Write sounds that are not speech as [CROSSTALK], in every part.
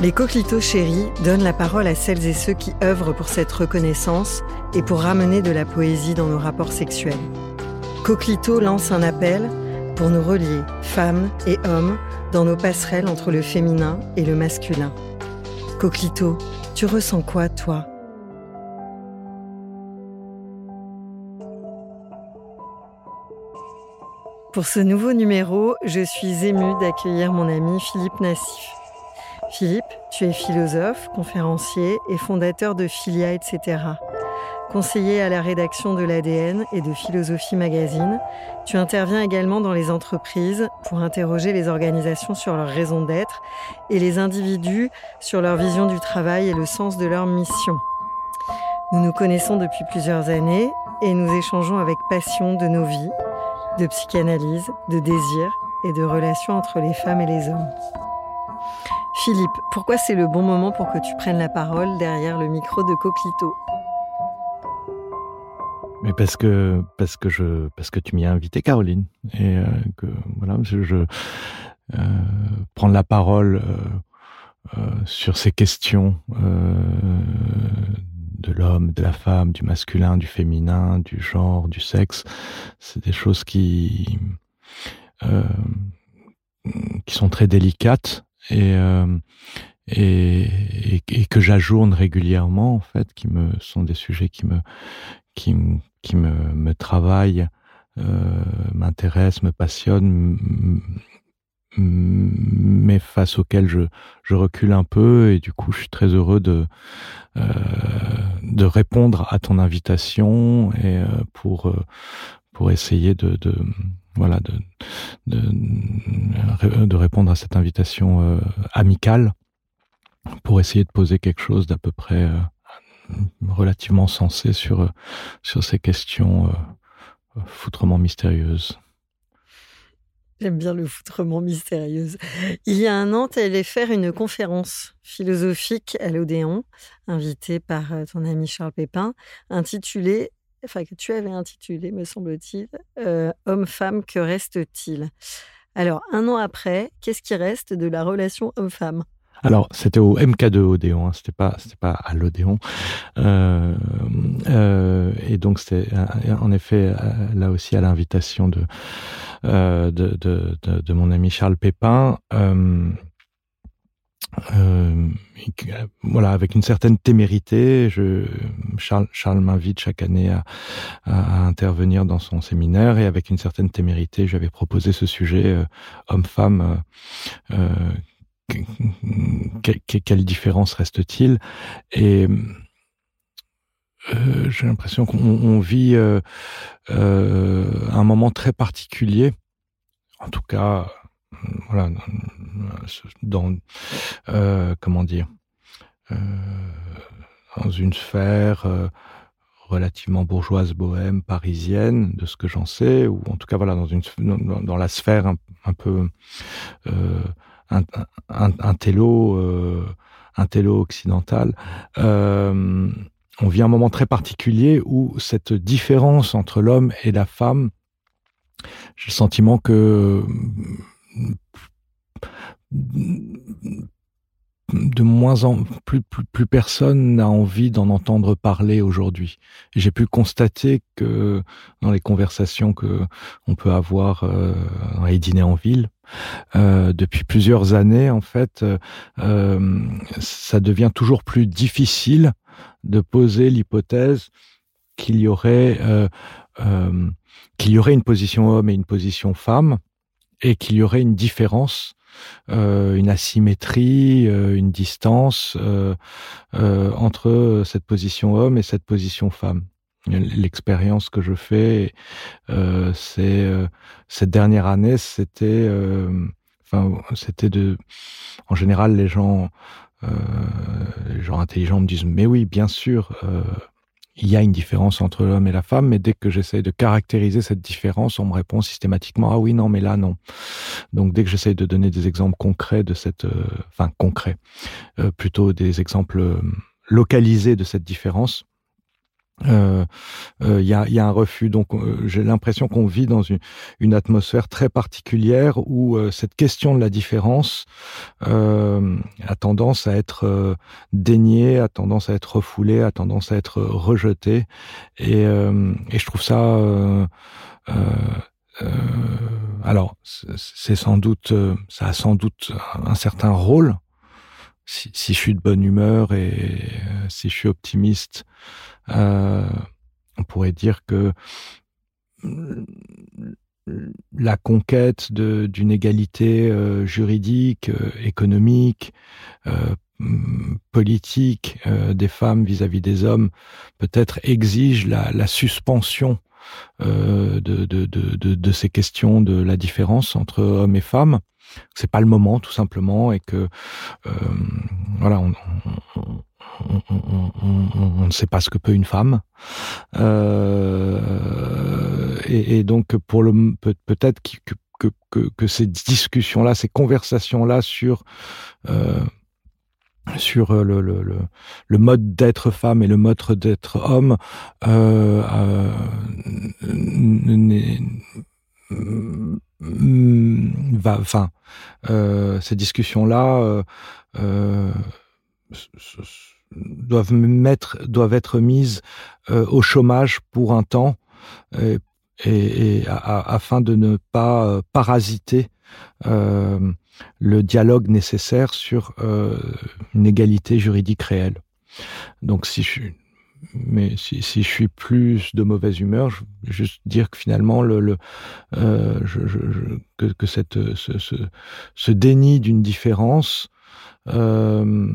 Les coquelitos chéris donnent la parole à celles et ceux qui œuvrent pour cette reconnaissance et pour ramener de la poésie dans nos rapports sexuels. Coquelito lance un appel pour nous relier, femmes et hommes, dans nos passerelles entre le féminin et le masculin. Coquelito, tu ressens quoi, toi? Pour ce nouveau numéro, je suis émue d'accueillir mon ami Philippe Nassif. Philippe, tu es philosophe, conférencier et fondateur de Filia, etc. Conseiller à la rédaction de l'ADN et de Philosophie Magazine, tu interviens également dans les entreprises pour interroger les organisations sur leur raison d'être et les individus sur leur vision du travail et le sens de leur mission. Nous nous connaissons depuis plusieurs années et nous échangeons avec passion de nos vies, de psychanalyse, de désir et de relations entre les femmes et les hommes. Philippe, pourquoi c'est le bon moment pour que tu prennes la parole derrière le micro de Coquito mais parce que tu m'y as invité, Caroline, et euh, que voilà, je, euh, prendre la parole euh, sur ces questions de l'homme, de la femme, du masculin, du féminin, du genre, du sexe, c'est des choses qui sont très délicates et, et, et, que j'ajourne régulièrement en fait, qui me sont des sujets qui me qui, qui me, me travaille, euh, m'intéresse, me passionne, mais face auquel je, je recule un peu et du coup je suis très heureux de euh, de répondre à ton invitation et euh, pour euh, pour essayer de, de voilà de, de, de répondre à cette invitation euh, amicale pour essayer de poser quelque chose d'à peu près euh, relativement sensé sur, sur ces questions euh, foutrement mystérieuses. J'aime bien le foutrement mystérieuse. Il y a un an, tu allais faire une conférence philosophique à l'Odéon, invitée par euh, ton ami Charles Pépin, intitulée, enfin que tu avais intitulée, me semble-t-il, euh, Homme-femme, que reste-t-il? Alors, un an après, qu'est-ce qui reste de la relation homme-femme? Alors, c'était au MK2 Odéon, hein, c'était pas, c'était pas à l'Odéon. Euh, euh, et donc, c'était en effet là aussi à l'invitation de, de, de, mon ami Charles Pépin. Euh, voilà, avec une certaine témérité, je, Charles, Charles m'invite chaque année à, à, intervenir dans son séminaire et avec une certaine témérité, j'avais proposé ce sujet homme-femme quelle différence reste-t-il? Et euh, j'ai l'impression qu'on vit euh, euh, un moment très particulier, en tout cas, voilà, dans euh, comment dire, euh, dans une sphère relativement bourgeoise, bohème, parisienne, de ce que j'en sais, ou en tout cas voilà dans une dans, la sphère un, peu euh, un, un, euh, un télo occidental, euh, on vit un moment très particulier où cette différence entre l'homme et la femme, j'ai le sentiment que de moins en plus, plus, personne n'a envie d'en entendre parler aujourd'hui. J'ai pu constater que dans les conversations que on peut avoir euh, dans les dîners en ville, euh, depuis plusieurs années, en fait, euh, ça devient toujours plus difficile de poser l'hypothèse qu'il y aurait euh, qu'il y aurait une position homme et une position femme et qu'il y aurait une différence euh, une asymétrie, euh, une distance euh, entre cette position homme et cette position femme. L'expérience que je fais, c'est cette dernière année, c'était, enfin, c'était de, en général, les gens, les gens intelligents me disent, mais oui, bien sûr il y a une différence entre l'homme et la femme, mais dès que j'essaye de caractériser cette différence, on me répond systématiquement ah oui non mais là non. Donc dès que j'essaye de donner des exemples concrets de cette, euh, enfin concrets, euh, plutôt des exemples euh, localisés de cette différence, il euh, euh, y, a, y, a, un refus. Donc, euh, j'ai l'impression qu'on vit dans une, une, atmosphère très particulière où cette question de la différence a tendance à être déniée, a tendance à être refoulée, a tendance à être rejetée. Et, et je trouve ça. alors, c'est sans doute, ça a sans doute un certain rôle. Si, si je suis de bonne humeur et si je suis optimiste, euh, on pourrait dire que la conquête d'une égalité euh, juridique, euh, économique, politique des femmes vis-à-vis des hommes peut-être exige la, suspension de, de, ces questions de la différence entre hommes et femmes. C'est pas le moment tout simplement et que voilà on, ne sait pas ce que peut une femme. Euh, et, donc, pour le peut-être que, que, que, que, ces discussions-là, ces conversations-là sur euh, sur le, le, le, le mode d'être femme et le mode d'être homme euh, euh va, enfin, euh, ces discussions-là euh, doivent mettre doivent être mises euh, au chômage pour un temps et, et, afin de ne pas euh, parasiter euh, le dialogue nécessaire sur une égalité juridique réelle. Donc si je mais si, si, je suis plus de mauvaise humeur, je veux juste dire que finalement le, le euh, je, je, que, que, cette ce, ce, ce déni d'une différence euh, euh,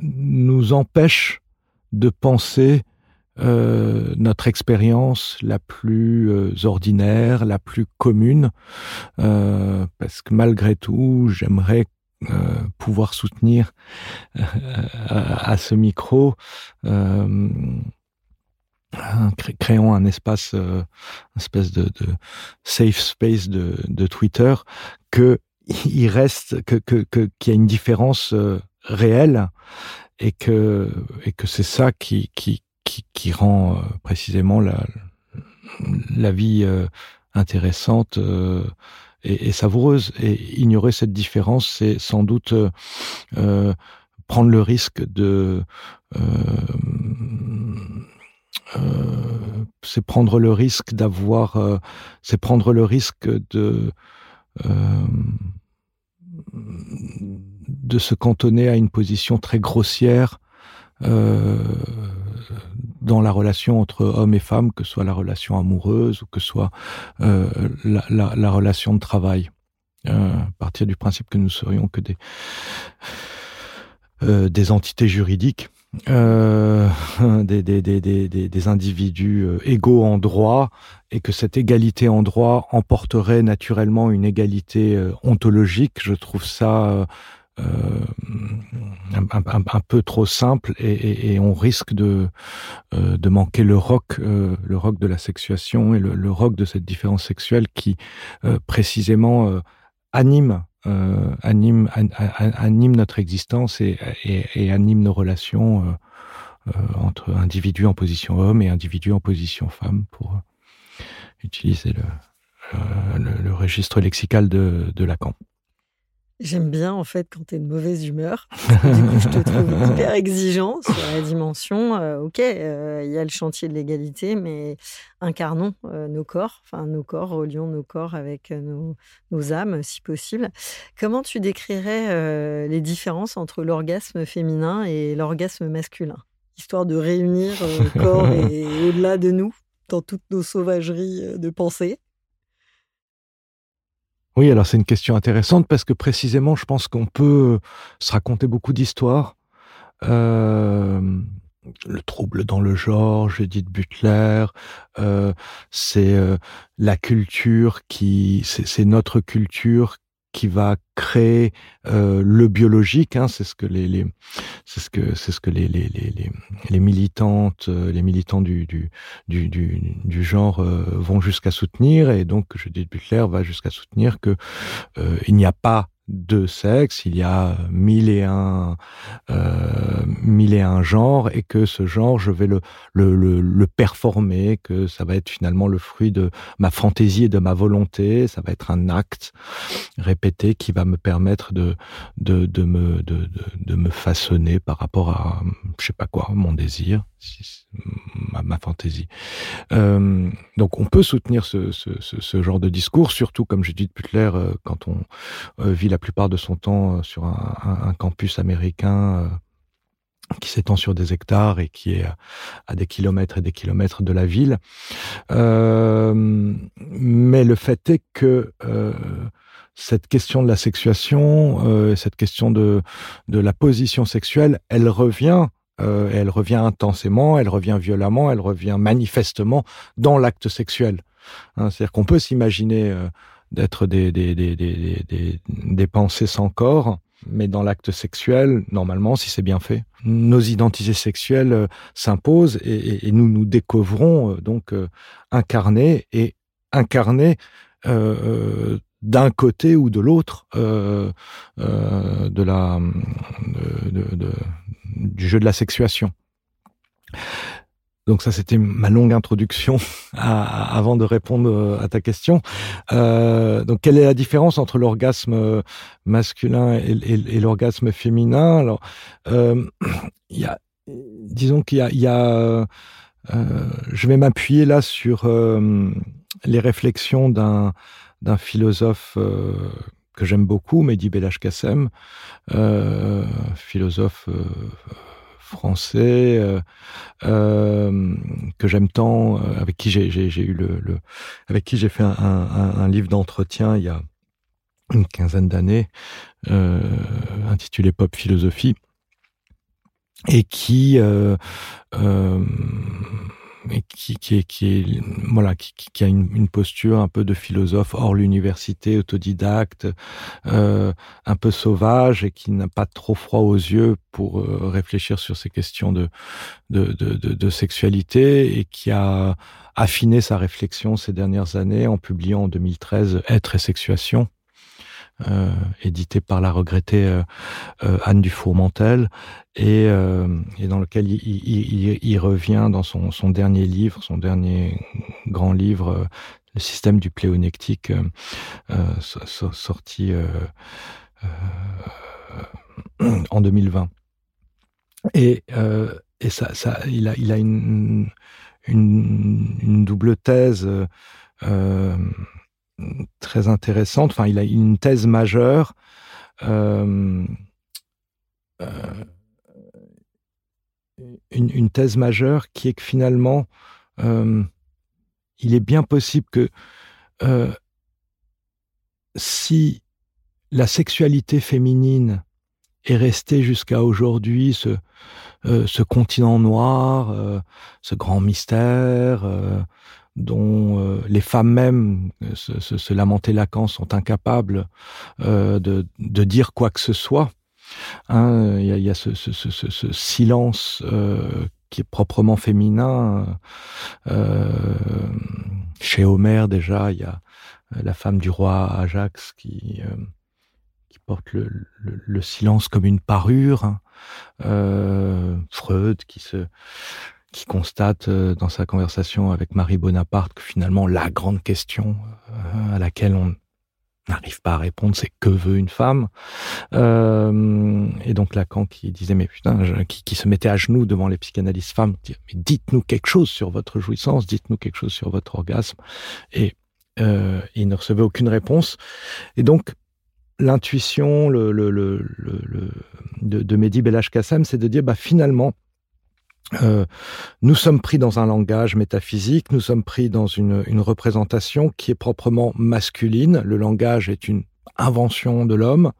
nous empêche de penser euh, notre expérience la plus euh, ordinaire, la plus commune, euh, parce que malgré tout, j'aimerais euh, pouvoir soutenir à, ce micro. créons un espace, une espèce de, safe space de, Twitter, que il reste que, qu'il y a une différence réel et que et que c'est ça qui qui qui, qui rend euh, précisément la la vie euh, intéressante euh, et, et, savoureuse. Et ignorer cette différence c'est sans doute euh, prendre le risque de c'est prendre le risque d'avoir c'est prendre le risque de de se cantonner à une position très grossière euh, dans la relation entre homme et femme, que ce soit la relation amoureuse ou que ce soit euh, la, la, la, relation de travail. Euh, à partir du principe que nous serions que des, euh, entités juridiques euh, [LAUGHS] des, des, individus égaux en droit et que cette égalité en droit emporterait naturellement une égalité ontologique. Je trouve ça euh, un, peu trop simple et, on risque de, euh, de manquer le roc, euh, le roc de la sexuation et le, le roc de cette différence sexuelle qui précisément anime anime, an, anime notre existence et, anime nos relations entre individu en position homme et individu en position femme pour utiliser le, registre lexical de Lacan. J'aime bien en fait quand tu es de mauvaise humeur. Du coup, je te trouve [LAUGHS] hyper exigeant sur la dimension. Euh, ok, euh, il y a le chantier de l'égalité, mais incarnons euh, nos corps, enfin nos corps, relions nos corps avec nos, nos, âmes si possible. Comment tu décrirais les différences entre l'orgasme féminin et l'orgasme masculin? Histoire de réunir corps et [LAUGHS] au-delà de nous, dans toutes nos sauvageries de pensée. Oui, alors c'est une question intéressante parce que précisément, je pense qu'on peut se raconter beaucoup d'histoires. Euh, le trouble dans le genre, Judith Butler, euh, c'est euh, la culture qui, c'est notre culture qui va créer euh, le biologique. Hein, c'est ce que les, c'est ce que c'est ce que les les, les, les militantes, euh, les militants du du du, du, genre euh, vont jusqu'à soutenir. Et donc, Judith Butler va jusqu'à soutenir que il n'y a pas de sexe, il y a mille et un, euh, mille et un genres, et que ce genre, je vais le, le, le, le, performer, que ça va être finalement le fruit de ma fantaisie et de ma volonté, ça va être un acte répété qui va me permettre de, de, de me, de, de, de me façonner par rapport à, je sais pas quoi, mon désir, ma, ma fantaisie. Euh, donc on peut soutenir ce, genre de discours, surtout comme je dis de Butler, euh, quand on euh, vit la plupart de son temps sur un, campus américain qui s'étend sur des hectares et qui est à des kilomètres et des kilomètres de la ville. Mais le fait est que cette question de la sexuation, cette question de la position sexuelle, elle revient euh, elle revient intensément, elle revient violemment, elle revient manifestement dans l'acte sexuel. Hein, C'est-à-dire qu'on peut s'imaginer euh, d'être des, pensées sans corps, mais dans l'acte sexuel, normalement, si c'est bien fait, nos identités sexuelles euh, s'imposent et, nous nous découvrons donc incarnés et incarnés d'un côté ou de l'autre de la du jeu de la sexuation. Donc ça, c'était ma longue introduction [LAUGHS] avant de répondre euh, à ta question. Euh, donc quelle est la différence entre l'orgasme masculin et, l'orgasme féminin? Alors, euh, [CLEARS THROAT] y a, disons qu'il y a, y a euh, je vais m'appuyer là sur euh, les réflexions d'un d'un philosophe euh, que j'aime beaucoup, Mehdi Belach Kassem, philosophe français euh, euh, que j'aime tant, euh, avec qui j'ai eu le, le, avec qui j'ai fait un, un, un livre d'entretien il y a une quinzaine d'années, euh, intitulé Pop Philosophie, et qui euh, euh, et qui, qui, qui voilà qui, qui a une, une, posture un peu de philosophe hors l'université autodidacte euh, un peu sauvage et qui n'a pas trop froid aux yeux pour euh, réfléchir sur ces questions de de, de, de de, sexualité et qui a affiné sa réflexion ces dernières années en publiant en 2013 être et sexuation édité par la regrettée euh, euh, Anne Dufour-Mantel, et, euh, dans lequel il, revient dans son, dernier livre, son dernier grand livre, euh, Le système du pléonectique, euh, sorti en 2020. Et, et ça, il, a, une, double thèse. Euh, très intéressante. Enfin, il a une thèse majeure. Euh, euh, une, thèse majeure qui est que finalement, euh, il est bien possible que si la sexualité féminine est restée jusqu'à aujourd'hui ce, continent noir, ce grand mystère, dont euh, les femmes même, euh, se, se, se, lamenter Lacan, sont incapables euh, de, de, dire quoi que ce soit. Hein, il y a, il y a ce, ce, ce silence euh, qui est proprement féminin. Euh, chez Homère déjà, il y a la femme du roi Ajax qui, qui porte le, le, le, silence comme une parure. Hein. Freud qui se qui constate dans sa conversation avec Marie Bonaparte que finalement la grande question à laquelle on n'arrive pas à répondre, c'est que veut une femme? Euh, Et donc Lacan qui disait mais putain, qui, se mettait à genoux devant les psychanalystes femmes, dit, mais dites-nous quelque chose sur votre jouissance, dites-nous quelque chose sur votre orgasme, et euh, il ne recevait aucune réponse. Et donc l'intuition, le, le, le, de, de Mehdi Belach Kassem, c'est de dire bah finalement euh, nous sommes pris dans un langage métaphysique, nous sommes pris dans une, une représentation qui est proprement masculine. Le langage est une invention de l'homme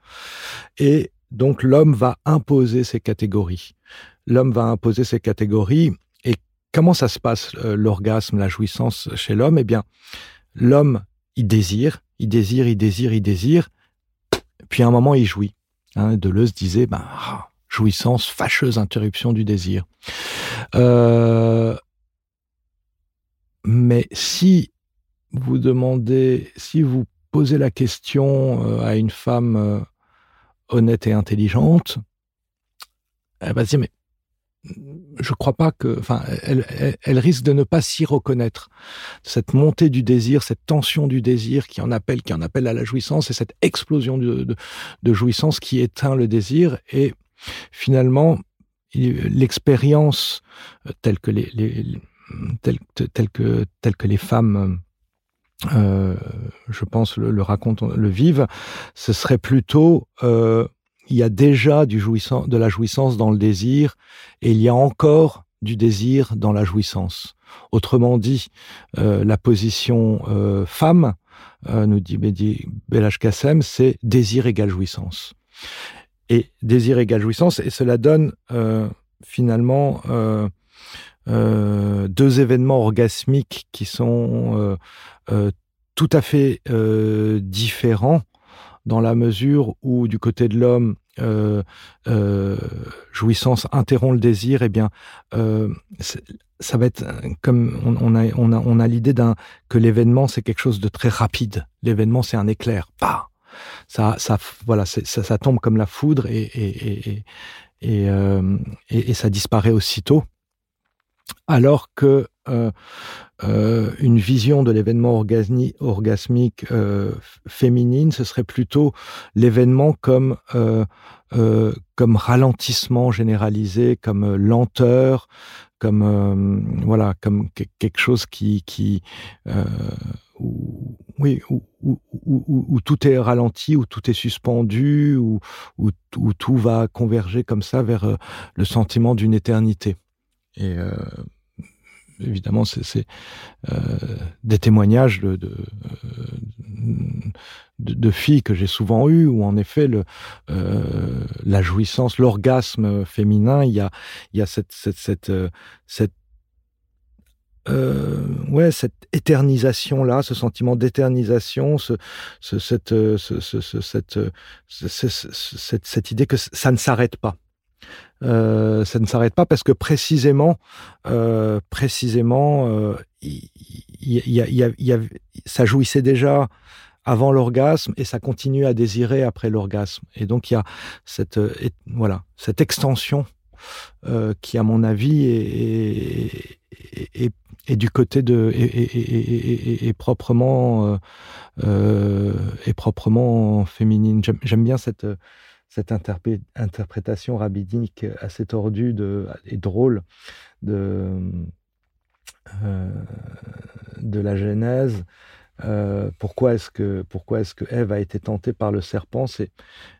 et donc l'homme va imposer ses catégories. L'homme va imposer ses catégories et comment ça se passe euh, l'orgasme, la jouissance chez l'homme? Eh bien, l'homme il désire, il désire, il désire, il désire, puis à un moment il jouit. Hein, Deleuze disait ben ah, jouissance, fâcheuse interruption du désir. Euh, mais si vous demandez, si vous posez la question euh, à une femme euh, honnête et intelligente, elle va dire mais je crois pas que, enfin, elle, risque de ne pas s'y reconnaître. Cette montée du désir, cette tension du désir qui en appelle, qui en appelle à la jouissance, et cette explosion de, de jouissance qui éteint le désir. Et finalement, l'expérience telle que les, femmes euh, je pense le, le, le vivent ce serait plutôt euh, il y a déjà de la jouissance dans le désir et il y a encore du désir dans la jouissance. Autrement dit euh, la position femme nous dit Belach Kassem c'est désir égale jouissance et désir égale jouissance, et cela donne euh, finalement euh, euh, deux événements orgasmiques qui sont euh, tout à fait différents dans la mesure où du côté de l'homme euh, euh, jouissance interrompt le désir, eh bien euh, ça va être comme on, on a on a on a l'idée d'un que l'événement c'est quelque chose de très rapide. L'événement c'est un éclair, pas ça, ça, voilà, ça, tombe comme la foudre et, et, et, et, euh, ça disparaît aussitôt. Alors que euh, euh, vision de l'événement orgasmique féminine, ce serait plutôt l'événement comme comme ralentissement généralisé, comme lenteur, comme voilà, comme quelque chose qui qui oui, où, tout est ralenti, où tout est suspendu, où, tout va converger comme ça vers euh, le sentiment d'une éternité. Et euh, évidemment, c'est euh, des témoignages de, filles que j'ai souvent eues, où en effet, la jouissance, l'orgasme féminin, il y a, cette euh, ouais, cette éternisation là, ce sentiment d'éternisation, ce, ce, cette, ce, ce, ce, cette, cette, cette idée que ça ne s'arrête pas. Euh, ça ne s'arrête pas parce que précisément, euh, précisément, euh, y, y, y, ça jouissait déjà avant l'orgasme et ça continue à désirer après l'orgasme. Et donc il y a cette, et, voilà, cette extension euh, qui, à mon avis, est, est, est, est du côté de est, proprement euh, euh, est proprement féminine. J'aime bien cette cette interprétation rabbinique assez tordue et drôle de, euh, de la Genèse. Pourquoi est-ce que pourquoi est-ce que Ève a été tentée par le serpent? C'est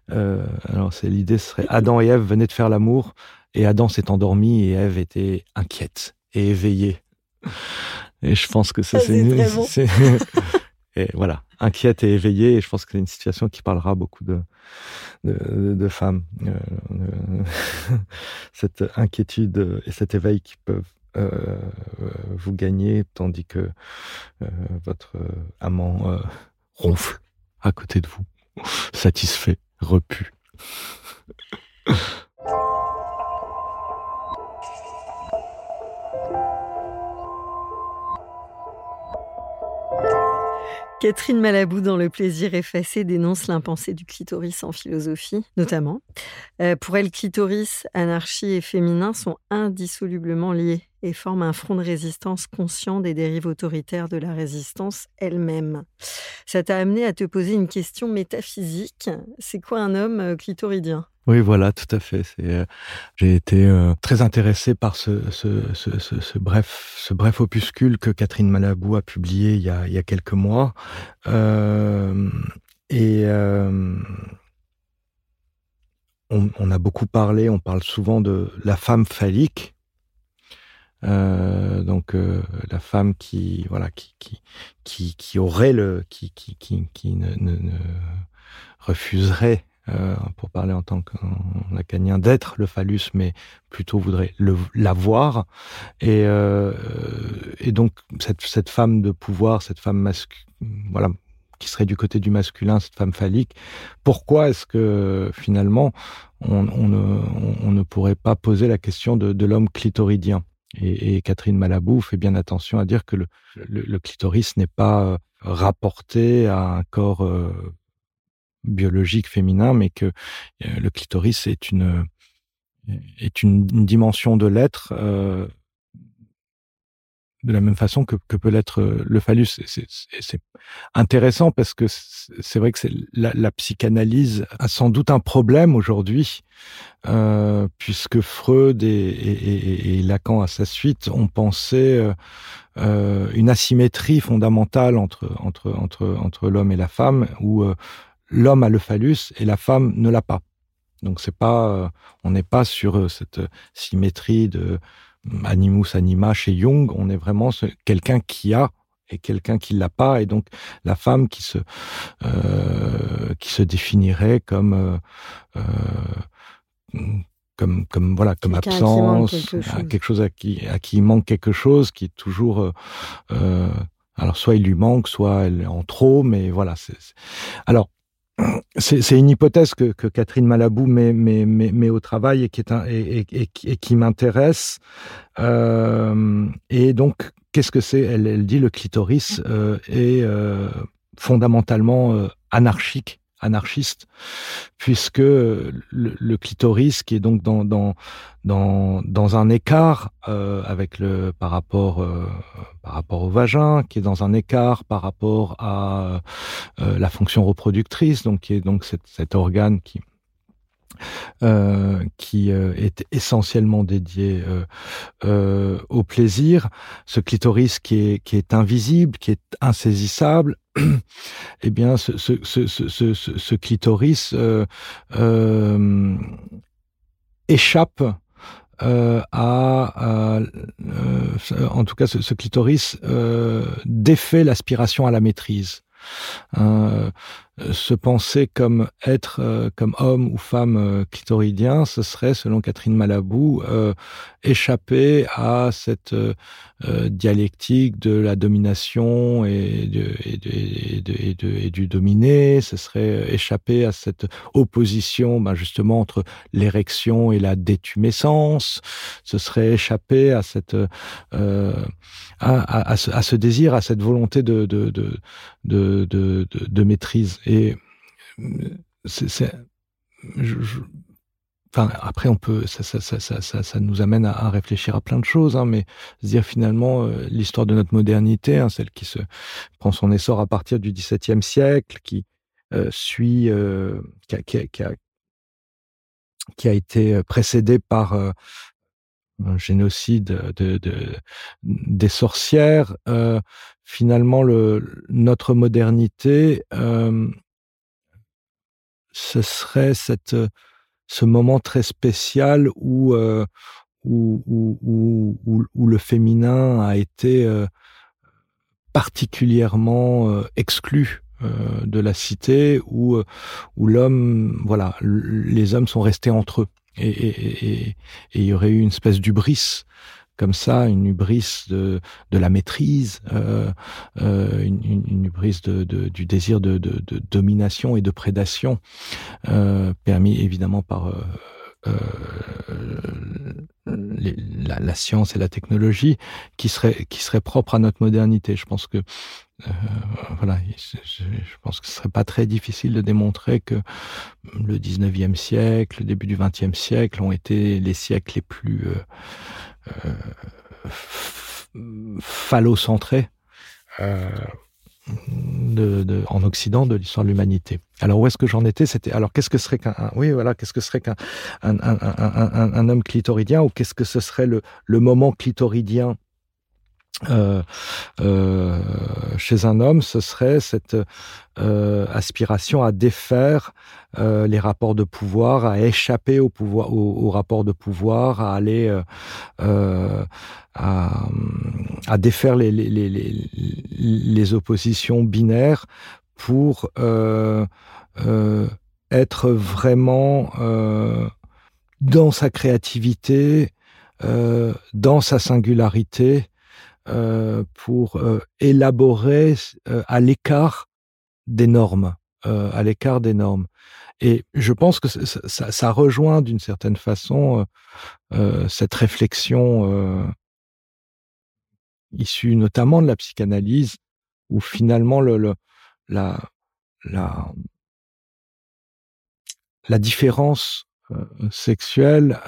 alors c'est l'idée serait Adam et Ève venaient de faire l'amour et Adam s'est endormi et Ève était inquiète et éveillée. [LAUGHS] Et je pense que ça, c'est [LAUGHS] bon. [LAUGHS] et voilà inquiète et éveillée. Et je pense que c'est une situation qui parlera beaucoup de de, de femmes. Euh, euh, cette inquiétude et cet éveil qui peuvent euh, vous gagner, tandis que votre amant ronfle à côté de vous, satisfait, repu. Catherine Malabou, dans Le plaisir effacé, dénonce l'impensé du clitoris en philosophie, notamment. Euh, pour elle, clitoris, anarchie et féminin sont indissolublement liés et forment un front de résistance conscient des dérives autoritaires de la résistance elle-même. Ça t'a amené à te poser une question métaphysique. C'est quoi un homme euh, clitoridien? Oui, voilà, tout à fait. Euh, j'ai été euh, très intéressé par ce, bref, opuscule que Catherine Malabou a publié il y a, quelques mois. Et on, a beaucoup parlé, on parle souvent de la femme phallique. Donc la femme qui voilà qui qui qui, qui aurait le qui qui qui, qui ne, ne, ne refuserait euh, pour parler en tant que lacanien, d'être le phallus, mais plutôt voudrait l'avoir. Et, euh, et donc cette, cette femme de pouvoir, cette femme masculine, voilà, qui serait du côté du masculin, cette femme phallique, pourquoi est-ce que finalement on, on, ne, on, ne, pourrait pas poser la question de, de l'homme clitoridien? Et, et, Catherine Malabou fait bien attention à dire que le, le, clitoris n'est pas euh, rapporté à un corps euh, biologique féminin, mais que euh, le clitoris est une est une, dimension de l'être euh, de la même façon que, que peut l'être euh, le phallus. C'est intéressant parce que c'est vrai que la, la, psychanalyse a sans doute un problème aujourd'hui, euh, puisque Freud et, et, et, Lacan à sa suite ont pensé euh, une asymétrie fondamentale entre entre entre entre l'homme et la femme, où l'homme a le phallus et la femme ne l'a pas. Donc c'est pas, euh, on n'est pas sur euh, cette symétrie de animus anima chez Jung. On est vraiment quelqu'un qui a et quelqu'un qui l'a pas. Et donc la femme qui se euh, qui se définirait comme comme comme voilà comme absence, quelque chose. à qui à qui il manque quelque chose, qui est toujours alors soit il lui manque, soit elle est en trop, mais voilà. c'est Alors c'est une hypothèse que, Catherine Malabou met, au travail et qui, m'intéresse. Euh, et donc, qu'est-ce que c'est? Elle, elle dit le clitoris euh, est euh, fondamentalement anarchique anarchiste, puisque le, clitoris, qui est donc dans, dans, dans, dans un écart euh, avec le par rapport euh, par rapport au vagin, qui est dans un écart par rapport à euh, la fonction reproductrice, donc qui est donc cet, cet organe qui euh, qui euh, est essentiellement dédié euh, euh, au plaisir, ce clitoris qui est, qui est invisible, qui est insaisissable, [CLEARS THROAT] eh bien, ce, ce, ce, ce, clitoris échappe euh, à, euh, en tout cas, ce, ce clitoris euh, défait l'aspiration à la maîtrise. Euh, se penser comme être, euh, comme homme ou femme euh, clitoridien, ce serait, selon Catherine Malabou, échapper à cette dialectique de la domination et, de, et, de, et, de, et, du dominé, ce serait échapper à cette opposition ben justement entre l'érection et la détumescence, ce serait échapper à cette euh, à, à, à, ce, à, ce, désir, à cette volonté de, de maîtrise. Et c'est, enfin, après, on peut, ça, ça, ça, ça, nous amène à, réfléchir à plein de choses, hein, mais se dire finalement euh, l'histoire de notre modernité, hein, celle qui se prend son essor à partir du XVIIe siècle, qui euh, suit, euh, qui, a, qui, a, qui, a, qui, a, été précédée par euh, un génocide de, de, des sorcières. Euh, finalement, le, notre modernité euh, ce serait ce moment très spécial où, euh, le féminin a été particulièrement exclu de la cité, où, les hommes sont restés entre eux. Et, et, et, et il y aurait eu une espèce d'ubris comme ça, une hubris de, de la maîtrise, euh, euh, une, une, hubris de, de, du désir de, domination et de prédation, euh, permis évidemment par euh, euh la, science et la technologie qui serait qui serait propre à notre modernité. Je pense que euh, voilà, je, pense que ce serait pas très difficile de démontrer que le 19e siècle, le début du 20e siècle ont été les siècles les plus euh, euh, euh, de, de, en Occident de l'histoire de l'humanité. Alors où est-ce que j'en étais? C'était alors qu'est-ce que serait qu'un oui voilà qu'est-ce que serait qu'un un, un, un, un, homme clitoridien ou qu'est-ce que ce serait le, le moment clitoridien euh, euh, chez un homme, ce serait cette euh, aspiration à défaire les rapports de pouvoir, à échapper au pouvoir, aux, rapports de pouvoir, à aller à, défaire les, oppositions binaires pour être vraiment dans sa créativité, dans sa singularité pour euh, élaborer euh, à l'écart des normes, à l'écart des normes. Et je pense que ça, rejoint d'une certaine façon cette réflexion issue notamment de la psychanalyse, où finalement le, le la, différence sexuelle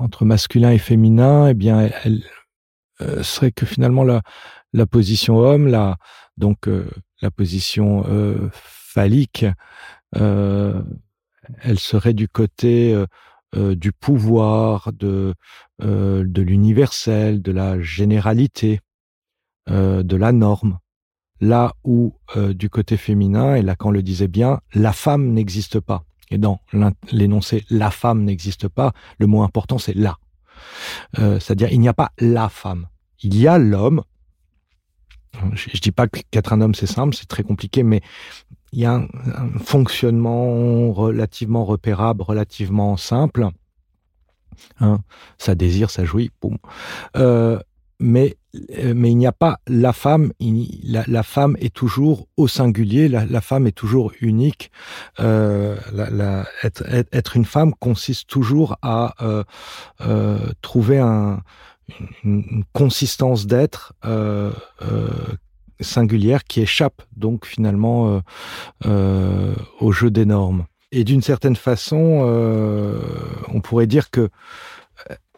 entre masculin et féminin, eh bien, elle, euh, serait que finalement la, la position homme, la, donc euh, la position euh, phallique, elle serait du côté du pouvoir, de, l'universel, de la généralité, de la norme. Là où du côté féminin, et Lacan le disait bien, la femme n'existe pas. Et dans l'énoncé la femme n'existe pas, le mot important c'est là. Euh, c'est-à-dire, il n'y a pas la femme. Il y a l'homme. Je, ne dis pas qu'être un homme c'est simple, c'est très compliqué, mais il y a un, fonctionnement relativement repérable, relativement simple. Hein, ça désire, ça jouit, boum. Euh, mais euh, mais il n'y a pas la femme. la, la, femme est toujours au singulier. La, la femme est toujours unique. Euh, la, être, être, une femme consiste toujours à euh, euh, trouver un, une, une consistance d'être euh, euh, singulière qui échappe donc finalement au jeu des normes. Et d'une certaine façon, on pourrait dire que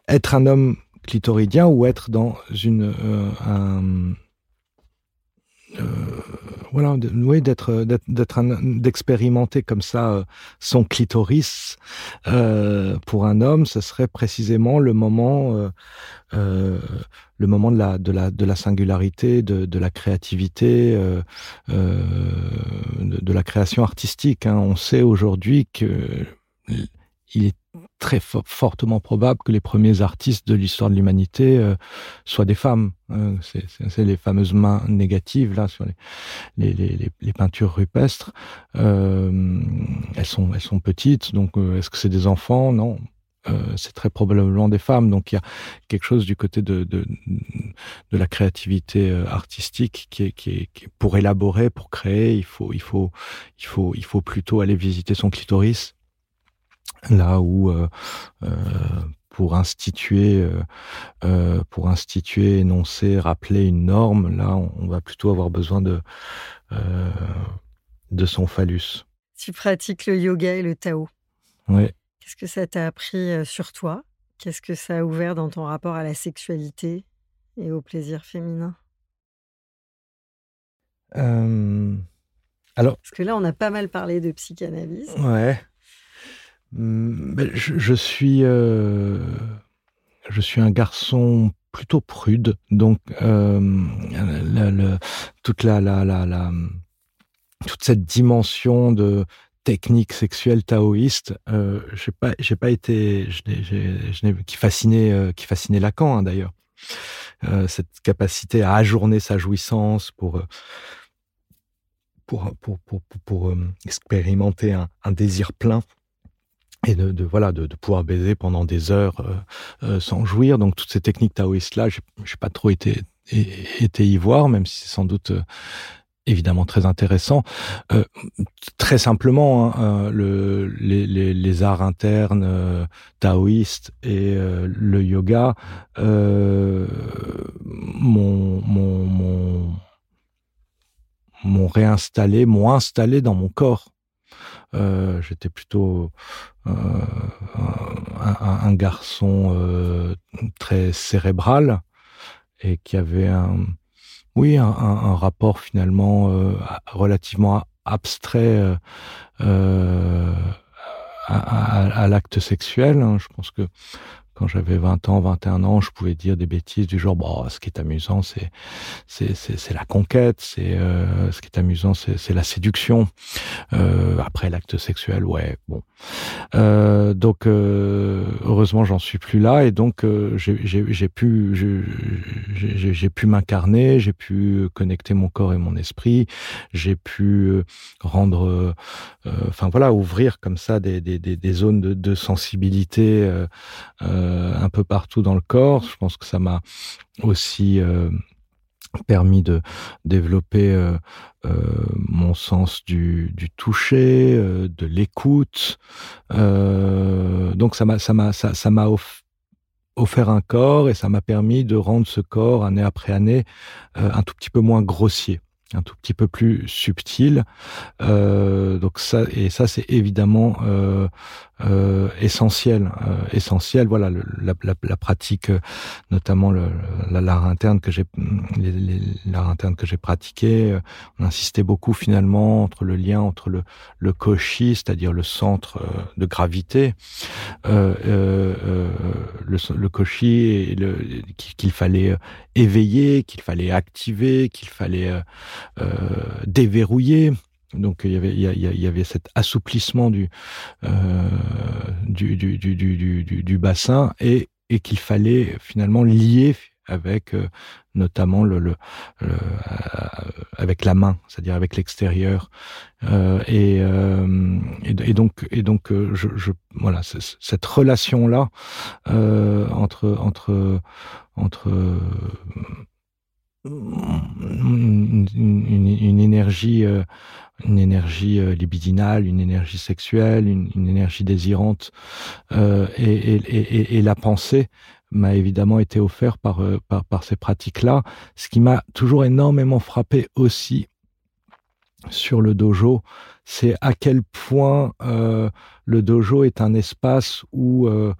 être un homme clitoridien ou être dans une euh, euh, voilà, oui, d'être d'être d'expérimenter comme ça euh, son clitoris pour un homme, ce serait précisément le moment le moment de la de la de la singularité, de, la créativité, de, de, la création artistique. Hein. On sait aujourd'hui que il est très fortement probable que les premiers artistes de l'histoire de l'humanité euh, soient des femmes. Euh, c'est les fameuses mains négatives là sur les, les, les, les peintures rupestres. Euh, elles sont elles sont petites, donc euh, est-ce que c'est des enfants? Non. Euh, c'est très probablement des femmes, donc il y a quelque chose du côté de, de, de la créativité artistique qui est, qui est, qui est, pour élaborer, pour créer, il faut, il faut, il faut, il faut plutôt aller visiter son clitoris là où euh, euh, pour instituer, euh, pour instituer, énoncer, rappeler une norme, là, on, va plutôt avoir besoin de de son phallus. Tu pratiques le yoga et le Tao. Oui. Qu'est-ce que ça t'a appris sur toi? Qu'est-ce que ça a ouvert dans ton rapport à la sexualité et au plaisir féminin? Euh, Alors. Parce que là, on a pas mal parlé de psychanalyse. Ouais. Mm, ben, je, je, suis, euh, je suis un garçon plutôt prude, donc euh, la, la, toute la, la, la, la, toute cette dimension de technique sexuelle taoïste, euh, j'ai pas, j'ai pas été, je je qui fascinait, euh, qui fascinait Lacan hein, d'ailleurs, euh, cette capacité à ajourner sa jouissance pour euh, pour, pour, pour, pour, pour euh, expérimenter un, un, désir plein et de, de voilà de, de, pouvoir baiser pendant des heures euh, euh, sans jouir donc toutes ces techniques taoïstes là j'ai pas trop été été y voir même si c'est sans doute euh, évidemment très intéressant. Euh, très simplement, hein, euh, le, les, les, les, arts internes taoïstes et le yoga m'ont mon, mon, réinstallé, m'ont installé dans mon corps. J'étais plutôt un, un, garçon très cérébral et qui avait un oui, un, rapport finalement euh, relativement abstrait euh, euh à, à, à l'acte sexuel. Hein. Je pense que quand j'avais 20 ans, 21 ans, je pouvais dire des bêtises du genre, bon, ce qui est amusant, c'est c'est c'est la conquête, c'est euh, ce qui est amusant, c'est la séduction. Euh, après l'acte sexuel, ouais, bon. Euh, donc euh, heureusement, j'en suis plus là et donc euh, j'ai pu j'ai pu m'incarner, j'ai pu connecter mon corps et mon esprit, j'ai pu rendre, enfin voilà, ouvrir comme ça des des, des, des zones de, de sensibilité. Euh, euh, un peu partout dans le corps. Je pense que ça m'a aussi euh, permis de développer euh, mon sens du, toucher, de l'écoute. donc ça m'a ça m'a ça, m'a offert un corps et ça m'a permis de rendre ce corps année après année un tout petit peu moins grossier un tout petit peu plus subtil. Euh, donc ça et ça c'est évidemment euh, euh, essentiel, euh, essentiel. Voilà la, la, la, pratique, notamment le, l'art interne que j'ai, l'art interne que j'ai pratiqué. on insistait beaucoup finalement entre le lien entre le le c'est-à-dire le centre de gravité, le, le le qu'il fallait éveiller, qu'il fallait activer, qu'il fallait euh, déverrouillé. Donc il y avait il y, avait cet assouplissement du, euh, du, du, du, du, du, bassin et, et qu'il fallait finalement lier avec euh, notamment le, le, avec la main, c'est-à-dire avec l'extérieur. Euh, et, euh, et, donc et donc je, je voilà cette relation là entre entre entre une, une, énergie, euh, une énergie euh, libidinale, une énergie sexuelle, une, une énergie désirante, euh, et, et, et, la pensée m'a évidemment été offert par, par, par ces pratiques-là, ce qui m'a toujours énormément frappé aussi sur le dojo, c'est à quel point euh, le dojo est un espace où euh,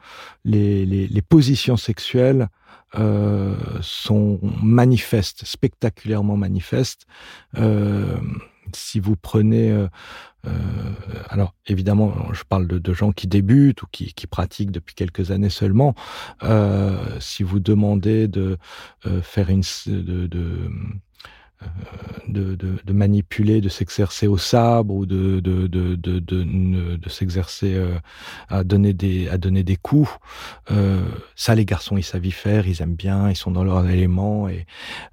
les, les, les, positions sexuelles euh, sont manifestes, spectaculairement manifestes. Euh, si vous prenez, euh, alors évidemment, je parle de, gens qui débutent ou qui, pratiquent depuis quelques années seulement. si vous demandez de faire une de de, de, de, manipuler, de s'exercer au sabre ou de, de, de, s'exercer euh, à donner des à donner des coups. Euh, ça, les garçons, ils savent y faire, ils aiment bien, ils sont dans leur élément et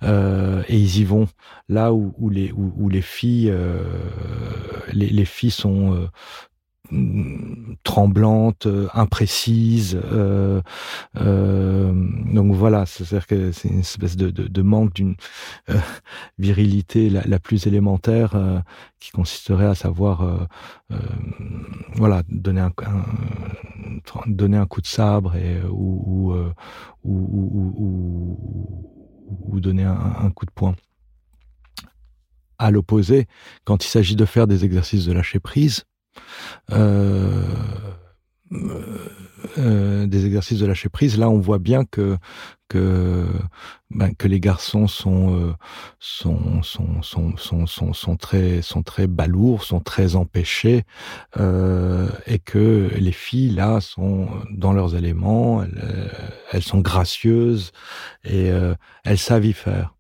euh, et ils y vont. Là où, où les où les filles euh, les, les filles sont euh, tremblante, euh, imprécise. Euh, euh, donc voilà, c'est-à-dire que c'est une espèce de, de, de manque d'une euh, [LAUGHS] virilité la, plus élémentaire euh, qui consisterait à savoir, voilà, donner un, un, donner un coup de sabre et ou ou, ou, ou, ou donner un, un coup de poing. À l'opposé, quand il s'agit de faire des exercices de lâcher prise, euh, euh, des exercices de lâcher prise, là on voit bien que que ben, que les garçons sont, euh, sont, sont, sont, sont, sont, sont, très sont très balourds, sont très empêchés, euh, et que les filles là sont dans leurs éléments, elles, elles sont gracieuses et elles savent y faire.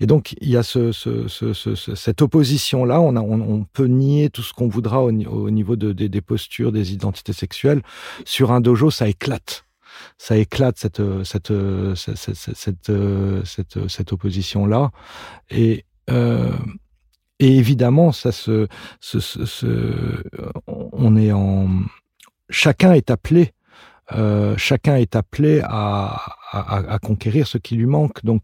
Et donc, il y a ce, ce, ce, cette opposition-là. On, peut nier tout ce qu'on voudra au, au niveau de, de, des postures, des identités sexuelles. Sur un dojo, ça éclate. Ça éclate cette, opposition-là. Et, euh, et évidemment, ça se, on est en, chacun est appelé euh, chacun est appelé à, conquérir ce qui lui manque. Donc,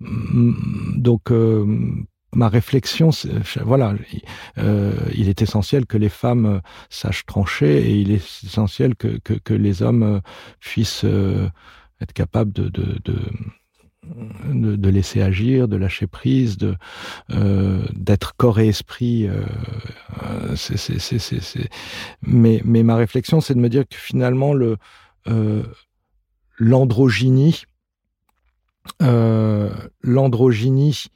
mm, donc euh, ma réflexion, voilà, euh, il est essentiel que les femmes sachent trancher et il est essentiel que, que, les hommes puissent être capables de de, de, laisser agir, de lâcher prise, de euh, d'être corps et esprit. Euh, c'est, c'est, c'est, c'est, mais, mais ma réflexion, c'est de me dire que finalement le euh, l'androgynie, euh, l'androgynie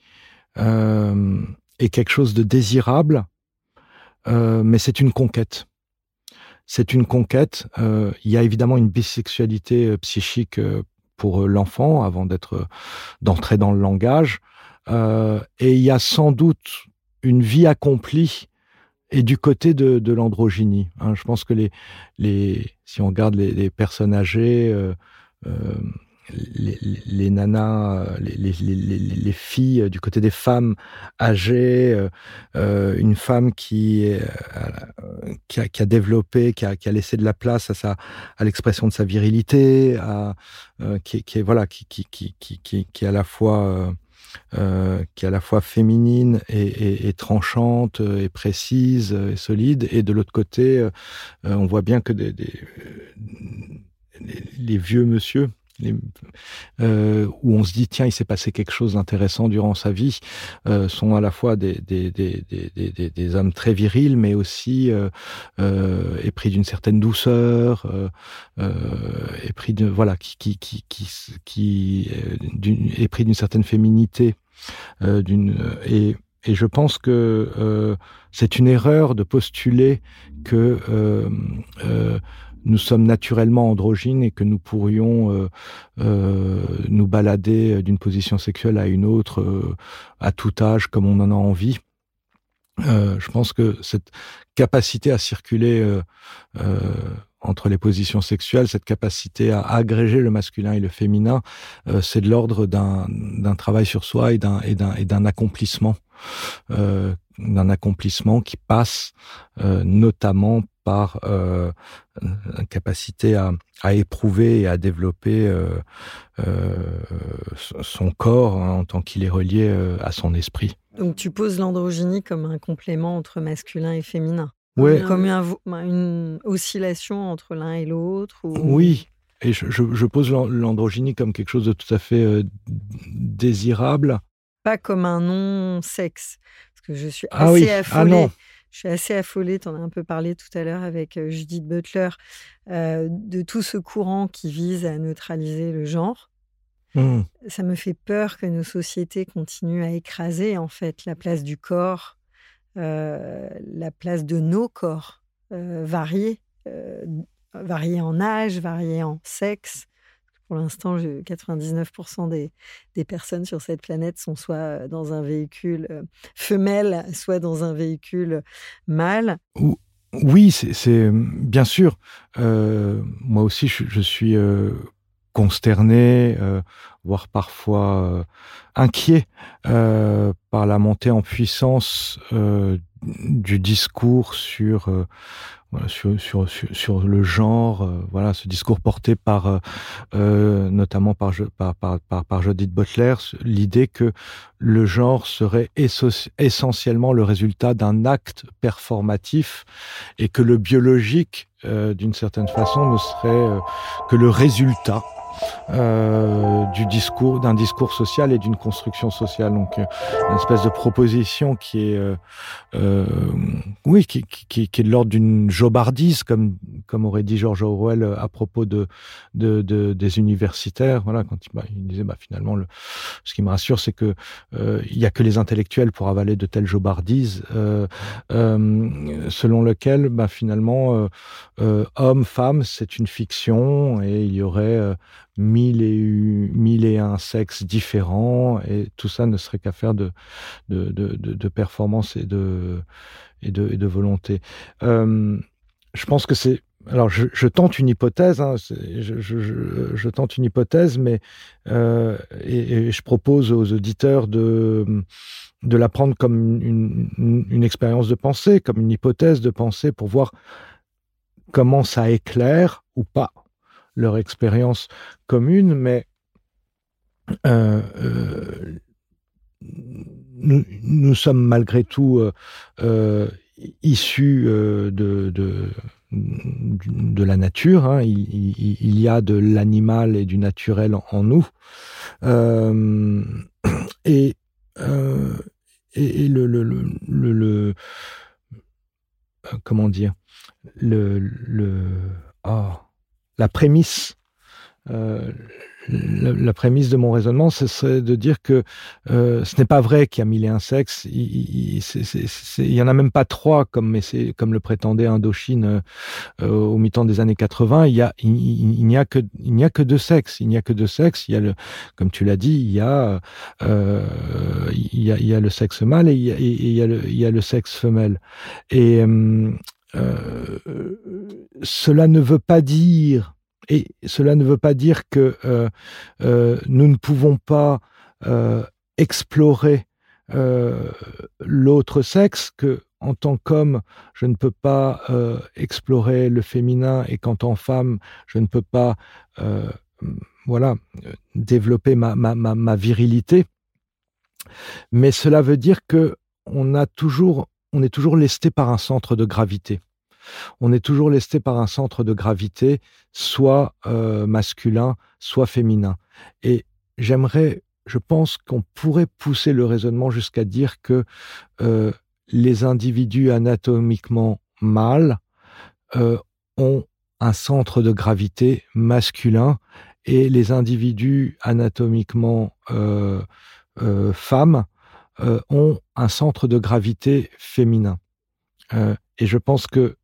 euh, est quelque chose de désirable, euh, mais c'est une conquête. C'est une conquête. il y a évidemment une bisexualité psychique pour l'enfant avant d'être d'entrer dans le langage. Euh, et il y a sans doute une vie accomplie et du côté de, de l'androgynie. Hein. Je pense que les, les, si on regarde les, personnes âgées, euh, euh, les, nanas, les, les, filles du côté des femmes âgées, euh, une femme qui, euh, qui, a, développé, qui a, laissé de la place à, à l'expression de sa virilité, euh, qui, qui, est qui, qui, est à la fois euh, qui est à la fois féminine et, tranchante et précise et solide, et de l'autre côté, euh, on voit bien que des, les, les vieux monsieur euh, où on se dit tiens il s'est passé quelque chose d'intéressant durant sa vie euh, sont à la fois des, des, des, des, des hommes très virils mais aussi euh, euh, épris d'une certaine douceur épris de voilà qui qui qui qui, qui épris d'une certaine féminité d'une et et je pense que c'est une erreur de postuler que nous sommes naturellement androgynes et que nous pourrions euh, euh, nous balader d'une position sexuelle à une autre euh, à tout âge comme on en a envie. Euh, je pense que cette capacité à circuler euh, euh, entre les positions sexuelles, cette capacité à agréger le masculin et le féminin, c'est de l'ordre d'un travail sur soi et d'un accomplissement, d'un accomplissement qui passe notamment par euh, une capacité à, à, éprouver et à développer euh, euh, son corps hein, en tant qu'il est relié euh, à son esprit. Donc tu poses l'androgynie comme un complément entre masculin et féminin ouais. Comme un, une oscillation entre l'un et l'autre ou... Oui, et je, je, je pose l'androgynie comme quelque chose de tout à fait euh, désirable. Pas comme un non-sexe, parce que je suis assez ah oui. affolée. Ah non je suis assez affolée, tu en as un peu parlé tout à l'heure avec Judith Butler, euh, de tout ce courant qui vise à neutraliser le genre. Mmh. Ça me fait peur que nos sociétés continuent à écraser en fait la place du corps, euh, la place de nos corps euh, variés, variés en âge, variés en sexe, pour l'instant, 99% des, personnes sur cette planète sont soit dans un véhicule femelle, soit dans un véhicule mâle. Oui, c'est bien sûr. Euh, moi aussi, je, suis euh, consterné, euh, voire parfois euh, inquiet euh, par la montée en puissance du discours sur voilà, sur, sur, sur, sur, le genre, euh, voilà, ce discours porté par, euh, euh notamment par, par, par, par, par Judith Butler, l'idée que le genre serait essentiellement le résultat d'un acte performatif et que le biologique, euh, d'une certaine façon, ne serait euh, que le résultat euh, du discours, d'un discours social et d'une construction sociale. Donc, euh, une espèce de proposition qui est, euh, euh oui, qui, qui, qui est de l'ordre d'une jobardise, comme, comme aurait dit George Orwell à propos de, de, de des universitaires. Voilà, quand il, bah, il disait, bah, finalement, le, ce qui me rassure, c'est que euh, il y a que les intellectuels pour avaler de telles jobardises, euh, selon lequel, bah, finalement, homme, femme, c'est une fiction et il y aurait mille et, mille et un sexes différents et tout ça ne serait qu'affaire de, de, de, de, de performance et de, et de, et de volonté. Euh, je pense que c'est alors, je, je, tente une hypothèse, hein, je, je, je, tente une hypothèse, mais euh, et, je propose aux auditeurs de de comme une, une expérience de pensée, comme une hypothèse de pensée, pour voir comment ça éclaire ou pas leur expérience commune, mais euh, euh, nous, sommes malgré tout issus de, de, de, la nature. Hein. Il, y a de l'animal et du naturel en, nous. et, et, le, le, le, comment dire le, le oh, la prémisse la, prémisse de mon raisonnement, ce serait de dire que euh, ce n'est pas vrai qu'il y a mille et un sexes. Il, il, y en a même pas trois, comme, comme le prétendait Indochine euh, au mi-temps des années 80. Il y a, il, n'y a que, il n'y a que deux sexes. Il n'y a que deux sexes. Il y a le, comme tu l'as dit, il y a, euh, il y a, il y a le sexe mâle et il y a, il le, il y a le sexe femelle. Et cela ne veut pas dire et cela ne veut pas dire que euh, euh, nous ne pouvons pas euh, explorer l'autre sexe, que en tant qu'homme, je ne peux pas explorer le féminin et qu'en tant femme, je ne peux pas voilà, développer ma, ma, ma, virilité. Mais cela veut dire que on a toujours, on est toujours lesté par un centre de gravité on est toujours lesté par un centre de gravité, soit euh, masculin, soit féminin. Et j'aimerais, je pense qu'on pourrait pousser le raisonnement jusqu'à dire que euh, les individus anatomiquement mâles euh, ont un centre de gravité masculin et les individus anatomiquement femmes ont un centre de gravité féminin. et je pense que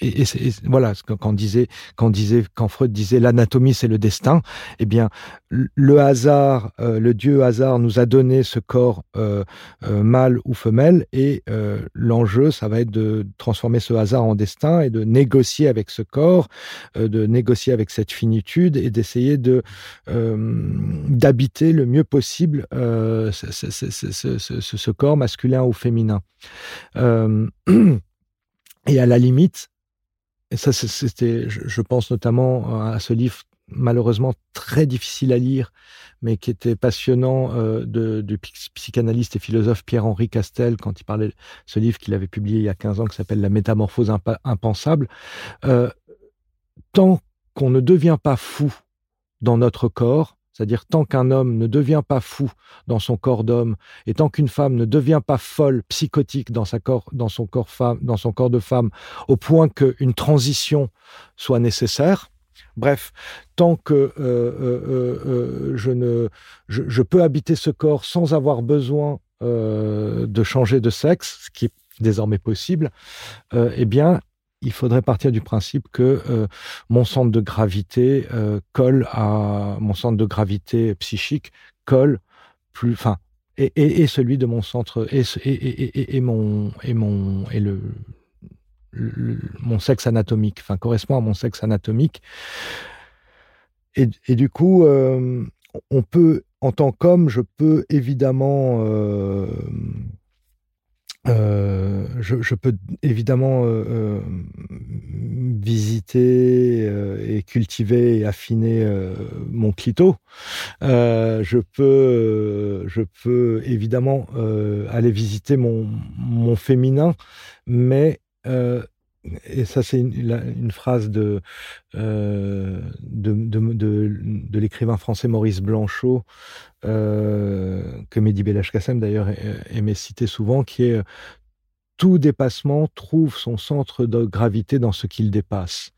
et, voilà, disait, quand disait, quand Freud disait l'anatomie c'est le destin, eh bien le hasard, euh, le dieu hasard nous a donné ce corps euh, euh, mâle ou femelle, et l'enjeu ça va être de transformer ce hasard en destin et de négocier avec ce corps, de négocier avec cette finitude et d'essayer de d'habiter le mieux possible ce, ce, corps masculin ou féminin. [CLEARS THROAT] et à la limite, ça, c'était, je pense notamment à ce livre malheureusement très difficile à lire, mais qui était passionnant euh, de, du psychanalyste et philosophe Pierre-Henri Castel, quand il parlait de ce livre qu'il avait publié il y a 15 ans, qui s'appelle La métamorphose impensable. Euh, tant qu'on ne devient pas fou dans notre corps, c'est-à-dire tant qu'un homme ne devient pas fou dans son corps d'homme et tant qu'une femme ne devient pas folle, psychotique dans, son, corps de femme, au point qu'une transition soit nécessaire, Bref, tant que euh, euh, euh, je je, peux habiter ce corps sans avoir besoin de changer de sexe, ce qui est désormais possible, eh bien, il faudrait partir du principe que euh, mon centre de gravité euh, colle à mon centre de gravité psychique colle plus, enfin, et, celui de mon centre et mon et mon et le, mon sexe anatomique, enfin correspond à mon sexe anatomique. Et, du coup, euh, on peut, en tant qu'homme, je peux évidemment euh, je, peux évidemment euh, euh, visiter et cultiver et affiner mon clito. je peux, je peux évidemment aller visiter mon, mon féminin, mais et ça c'est une, phrase de, de, de, de, l'écrivain français Maurice Blanchot, euh, que Mehdi Belhaj-Kassem d'ailleurs aimait citer souvent, qui est tout dépassement trouve son centre de gravité dans ce qu'il dépasse.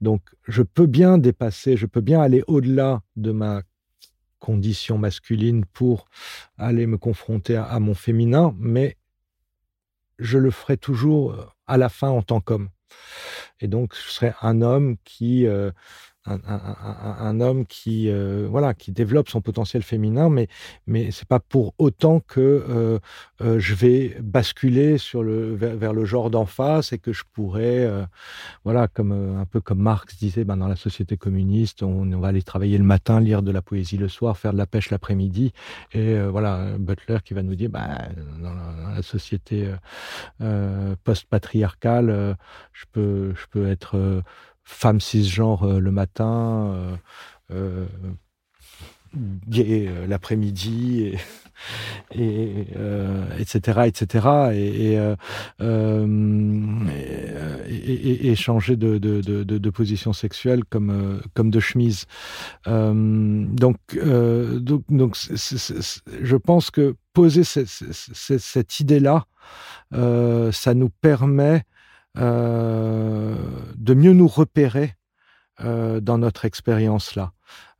Donc, je peux bien dépasser, je peux bien aller au-delà de ma condition masculine pour aller me confronter à mon féminin, mais je le ferai toujours à la fin en tant qu'homme. Et donc, je serai un homme qui euh, un, homme qui euh, voilà qui développe son potentiel féminin mais mais c'est pas pour autant que euh, euh, je vais basculer sur le vers, le genre d'en face et que je pourrais voilà comme un peu comme Marx disait ben, dans la société communiste on, va aller travailler le matin lire de la poésie le soir faire de la pêche l'après-midi et voilà Butler qui va nous dire ben, dans, la, la société post-patriarcale je peux je peux être femme cisgenre euh, le matin, euh, euh, gay l'après-midi. et etc etc et, changer de, position sexuelle comme de chemise donc donc, je pense que poser cette idée là ça nous permet de mieux nous repérer dans notre expérience là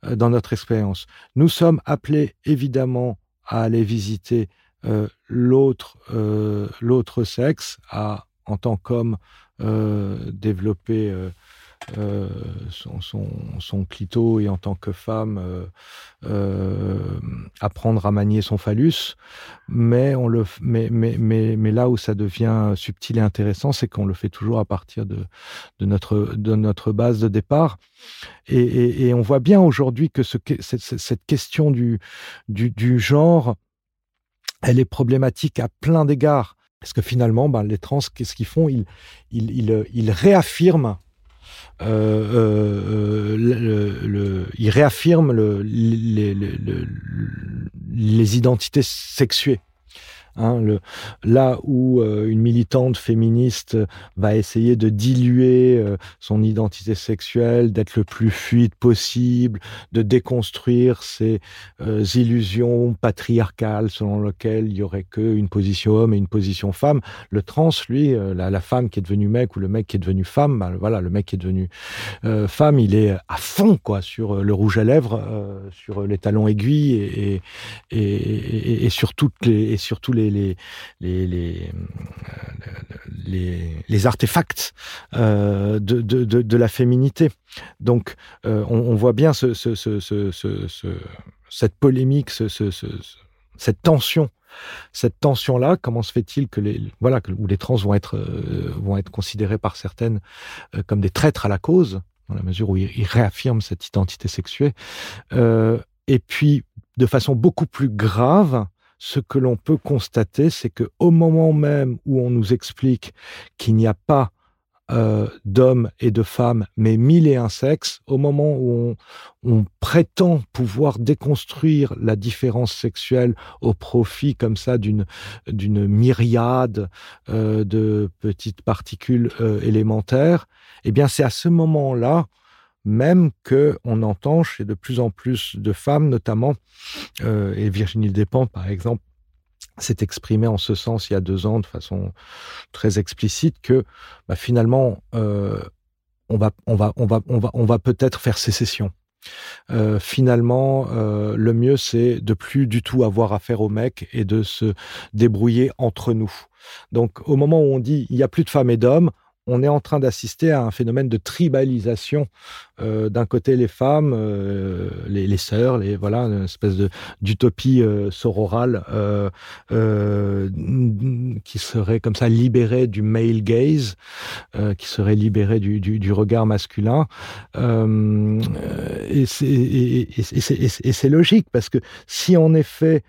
dans notre expérience. Nous sommes appelés évidemment à aller visiter euh, l'autre euh, l'autre sexe, en tant qu'homme euh, développer euh, son, clito et en tant que femme euh, euh, apprendre à manier son phallus. Mais on le mais, mais, mais, mais là où ça devient subtil et intéressant c'est qu'on le fait toujours à partir de, de notre de notre base de départ. Et, et, on voit bien aujourd'hui que ce cette, cette question du, du, du genre elle est problématique à plein d'égards. Parce que finalement ben, les trans qu'est-ce qu'ils font? Ils, ils, ils, ils réaffirment euh, euh, le, le, il réaffirme le, les identités sexuées hein, le, là où euh, une militante féministe va essayer de diluer euh, son identité sexuelle, d'être le plus fluide possible, de déconstruire ces euh, illusions patriarcales selon lesquelles il y aurait qu'une position homme et une position femme, le trans, lui, euh, la, femme qui est devenue mec ou le mec qui est devenu femme, bah, voilà, le mec qui est devenu femme, il est à fond quoi sur le rouge à lèvres, sur les talons aiguilles et, sur toutes et sur tous les les, les, les, les, les artefacts euh, de, de, de, de la féminité. Donc euh, on, voit bien ce, ce, ce, ce, ce, ce, cette polémique, ce, ce, ce, cette tension cette tension là comment se fait-il que les voilà où les trans vont être euh, vont être considérés par certaines euh, comme des traîtres à la cause dans la mesure où ils, réaffirment cette identité sexuée euh, et puis de façon beaucoup plus grave ce que l'on peut constater, c'est que au moment même où on nous explique qu'il n'y a pas euh, d'hommes et de femmes, mais mille et un sexes, au moment où on, on prétend pouvoir déconstruire la différence sexuelle au profit comme ça d'une d'une myriade euh, de petites particules euh, élémentaires, eh bien c'est à ce moment-là, même que on entend chez de plus en plus de femmes notamment euh, et Virginie dépend par exemple s'est exprimé en ce sens il y a deux ans de façon très explicite que bah, finalement euh, on va on va on va on va on va peut-être faire sécession. Euh, finalement le mieux c'est de plus du tout avoir affaire au mec et de se débrouiller entre nous. Donc au moment où on dit il y a plus de femmes et d'hommes on est en train d'assister à un phénomène de tribalisation euh, d'un côté les femmes euh, les, les sœurs les voilà une espèce de d'utopie euh, sororale euh, qui serait comme ça libéré du male gaze qui serait libéré du, du, regard masculin. Et c'est logique parce que si en effet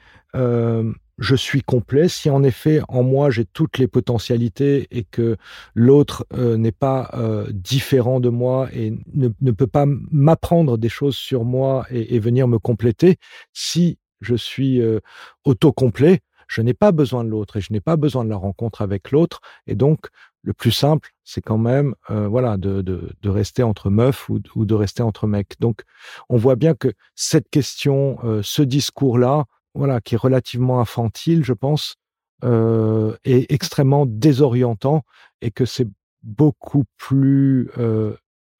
je suis complet. Si en effet en moi j'ai toutes les potentialités et que l'autre euh, n'est pas euh, différent de moi et ne, ne peut pas m'apprendre des choses sur moi et, et venir me compléter si je suis euh, autocomplet je n'ai pas besoin de l'autre et je n'ai pas besoin de la rencontre avec l'autre. Et donc le plus simple c'est quand même euh, voilà de, de, de rester entre meufs ou, ou de rester entre mecs. Donc on voit bien que cette question euh, ce discours là voilà, qui est relativement infantile, je pense, euh, est extrêmement désorientant et que c'est beaucoup plus euh,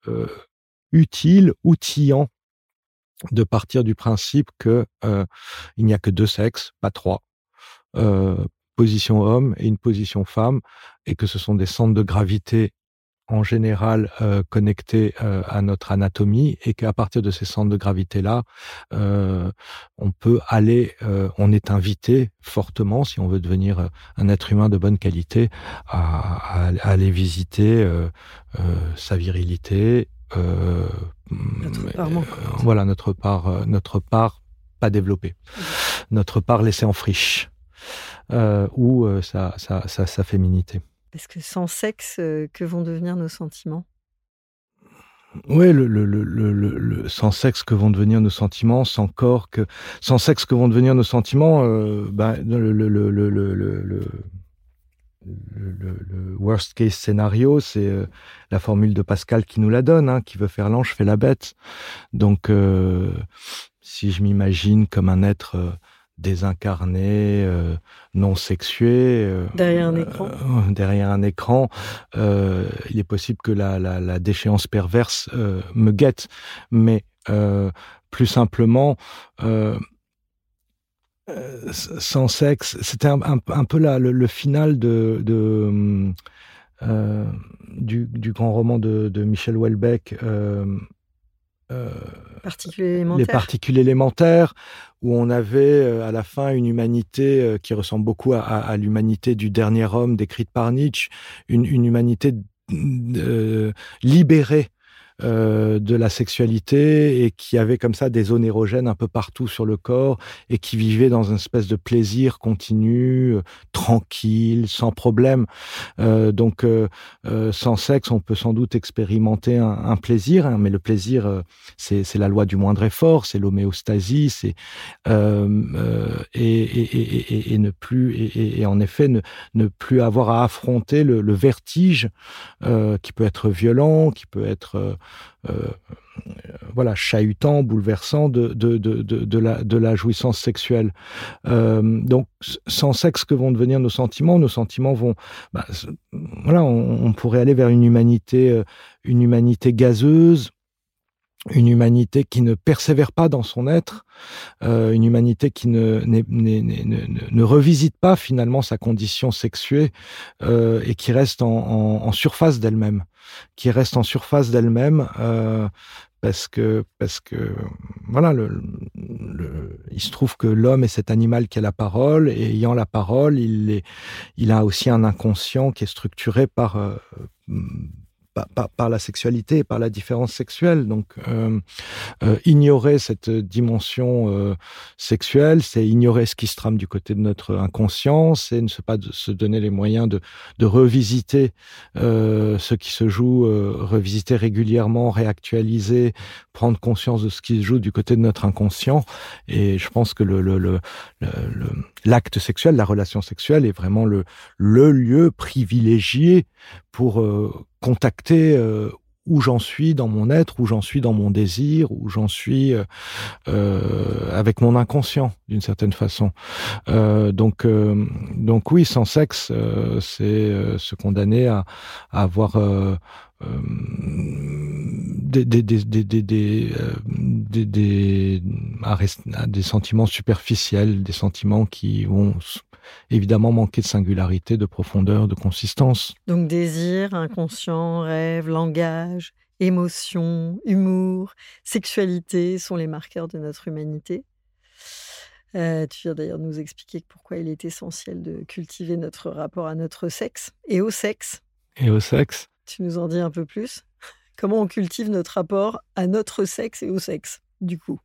euh, utile, outillant de partir du principe que euh, il n'y a que deux sexes, pas trois, position homme et une position femme, et que ce sont des centres de gravité en général euh, connectés euh, à notre anatomie et qu'à partir de ces centres de gravité là euh, on peut aller euh, on est invité fortement si on veut devenir un être humain de bonne qualité à, à, à aller visiter sa virilité euh, notre euh, voilà notre part notre part pas développée. Notre part laissée en friche euh, ou euh, sa, sa, sa, sa féminité Parce que sans sexe, euh, que vont devenir nos sentiments Oui, le, sans sexe que vont devenir nos sentiments, sans corps que, sans sexe que vont devenir nos sentiments, euh, bah, le, worst case scénario, c'est euh, la formule de Pascal qui nous la donne, hein, qui veut faire l'ange fait la bête. Donc, euh, si je m'imagine comme un être euh, désincarné, euh, non sexué. Euh, [LAUGHS] derrière un écran. Euh, derrière un écran, il est possible que la, la, la déchéance perverse me guette. Mais plus simplement, sans sexe, c'était un, un, peu la, le, le, final de, de du, du, grand roman de, de Michel Houellebecq. Particules les particules élémentaires, où on avait euh, à la fin une humanité euh, qui ressemble beaucoup à, à l'humanité du dernier homme décrite par Nietzsche, une, une humanité euh, libérée euh, de la sexualité et qui avait comme ça des zones érogènes un peu partout sur le corps et qui vivait dans une espèce de plaisir continu, euh, tranquille, sans problème. Euh, donc, euh, sans sexe, on peut sans doute expérimenter un, un plaisir, hein, mais le plaisir, c'est la loi du moindre effort, c'est l'homéostasie, c'est et, et, et, et, ne plus et, en effet ne, ne plus avoir à affronter le, le vertige qui peut être violent, qui peut être voilà, chahutant, bouleversant de, de, de, de, la, de la jouissance sexuelle. Euh, donc, sans sexe, que vont devenir nos sentiments? Nos sentiments vont, bah, voilà, on, on, pourrait aller vers une humanité, euh, une humanité gazeuse, une humanité qui ne persévère pas dans son être, euh, une humanité qui ne, ne, ne, ne, revisite pas finalement sa condition sexuée euh, et qui reste en, en, en surface d'elle-même, qui reste en surface d'elle-même euh, parce que parce que voilà le, le, il se trouve que l'homme est cet animal qui a la parole et ayant la parole il est il a aussi un inconscient qui est structuré par euh, par, par, la sexualité, par la différence sexuelle. Donc, euh, euh, ignorer cette dimension euh, sexuelle, c'est ignorer ce qui se trame du côté de notre inconscient, c'est ne pas de, se donner les moyens de, de revisiter euh, ce qui se joue, euh, revisiter régulièrement, réactualiser, prendre conscience de ce qui se joue du côté de notre inconscient. Et je pense que le, le, le, l'acte sexuel, la relation sexuelle est vraiment le, le lieu privilégié pour euh, contacter euh, où j'en suis dans mon être, où j'en suis dans mon désir, où j'en suis euh, euh, avec mon inconscient d'une certaine façon. Donc, oui, sans sexe, c'est se condamner à, avoir des, des sentiments superficiels, des sentiments qui vont évidemment manquer de singularité, de profondeur, de consistance. Donc désir, inconscient, rêve, langage, émotion, humour, sexualité sont les marqueurs de notre humanité. Euh, tu viens d'ailleurs nous expliquer pourquoi il est essentiel de cultiver notre rapport à notre sexe et au sexe. Et au sexe. Tu nous en dis un peu plus? Comment on cultive notre rapport à notre sexe et au sexe, du coup?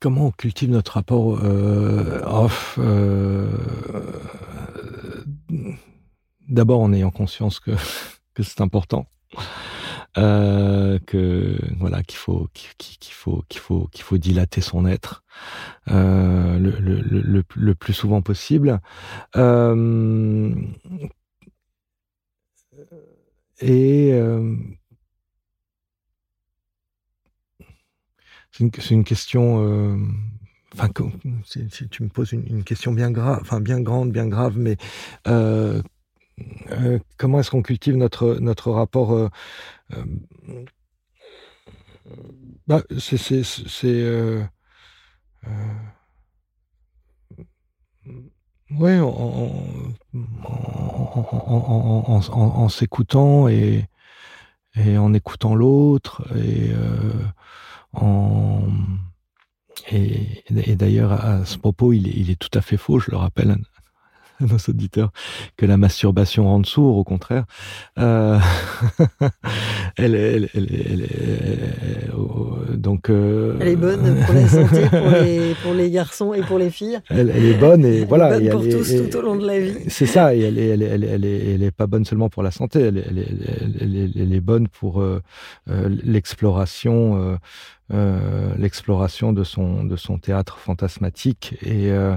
Comment on cultive notre rapport euh, off euh, D'abord en ayant conscience que, [LAUGHS] c'est important. Euh, que voilà qu'il faut qu'il faut qu'il faut qu'il faut dilater son être le, le, plus souvent possible et c'est une, question. Euh, enfin, si, tu me poses une, question bien grave, enfin bien grande, bien grave, mais euh, euh, comment est-ce qu'on cultive notre notre rapport bah, c'est ouais en, en, en, en s'écoutant et et en écoutant l'autre et en... Et, et d'ailleurs, à ce propos, il est, il est, tout à fait faux, je le rappelle à nos auditeurs, que la masturbation rend sourd, au contraire. Euh... [LAUGHS] elle, elle, elle, donc. elle est bonne pour la santé, pour les, garçons et pour les filles. Elle, est bonne et voilà. Est bonne pour tous tout au long de la vie. C'est ça. Et elle est, elle, pas bonne seulement pour la santé. Elle est, bonne pour l'exploration. Euh, l'exploration de son de son théâtre fantasmatique et euh,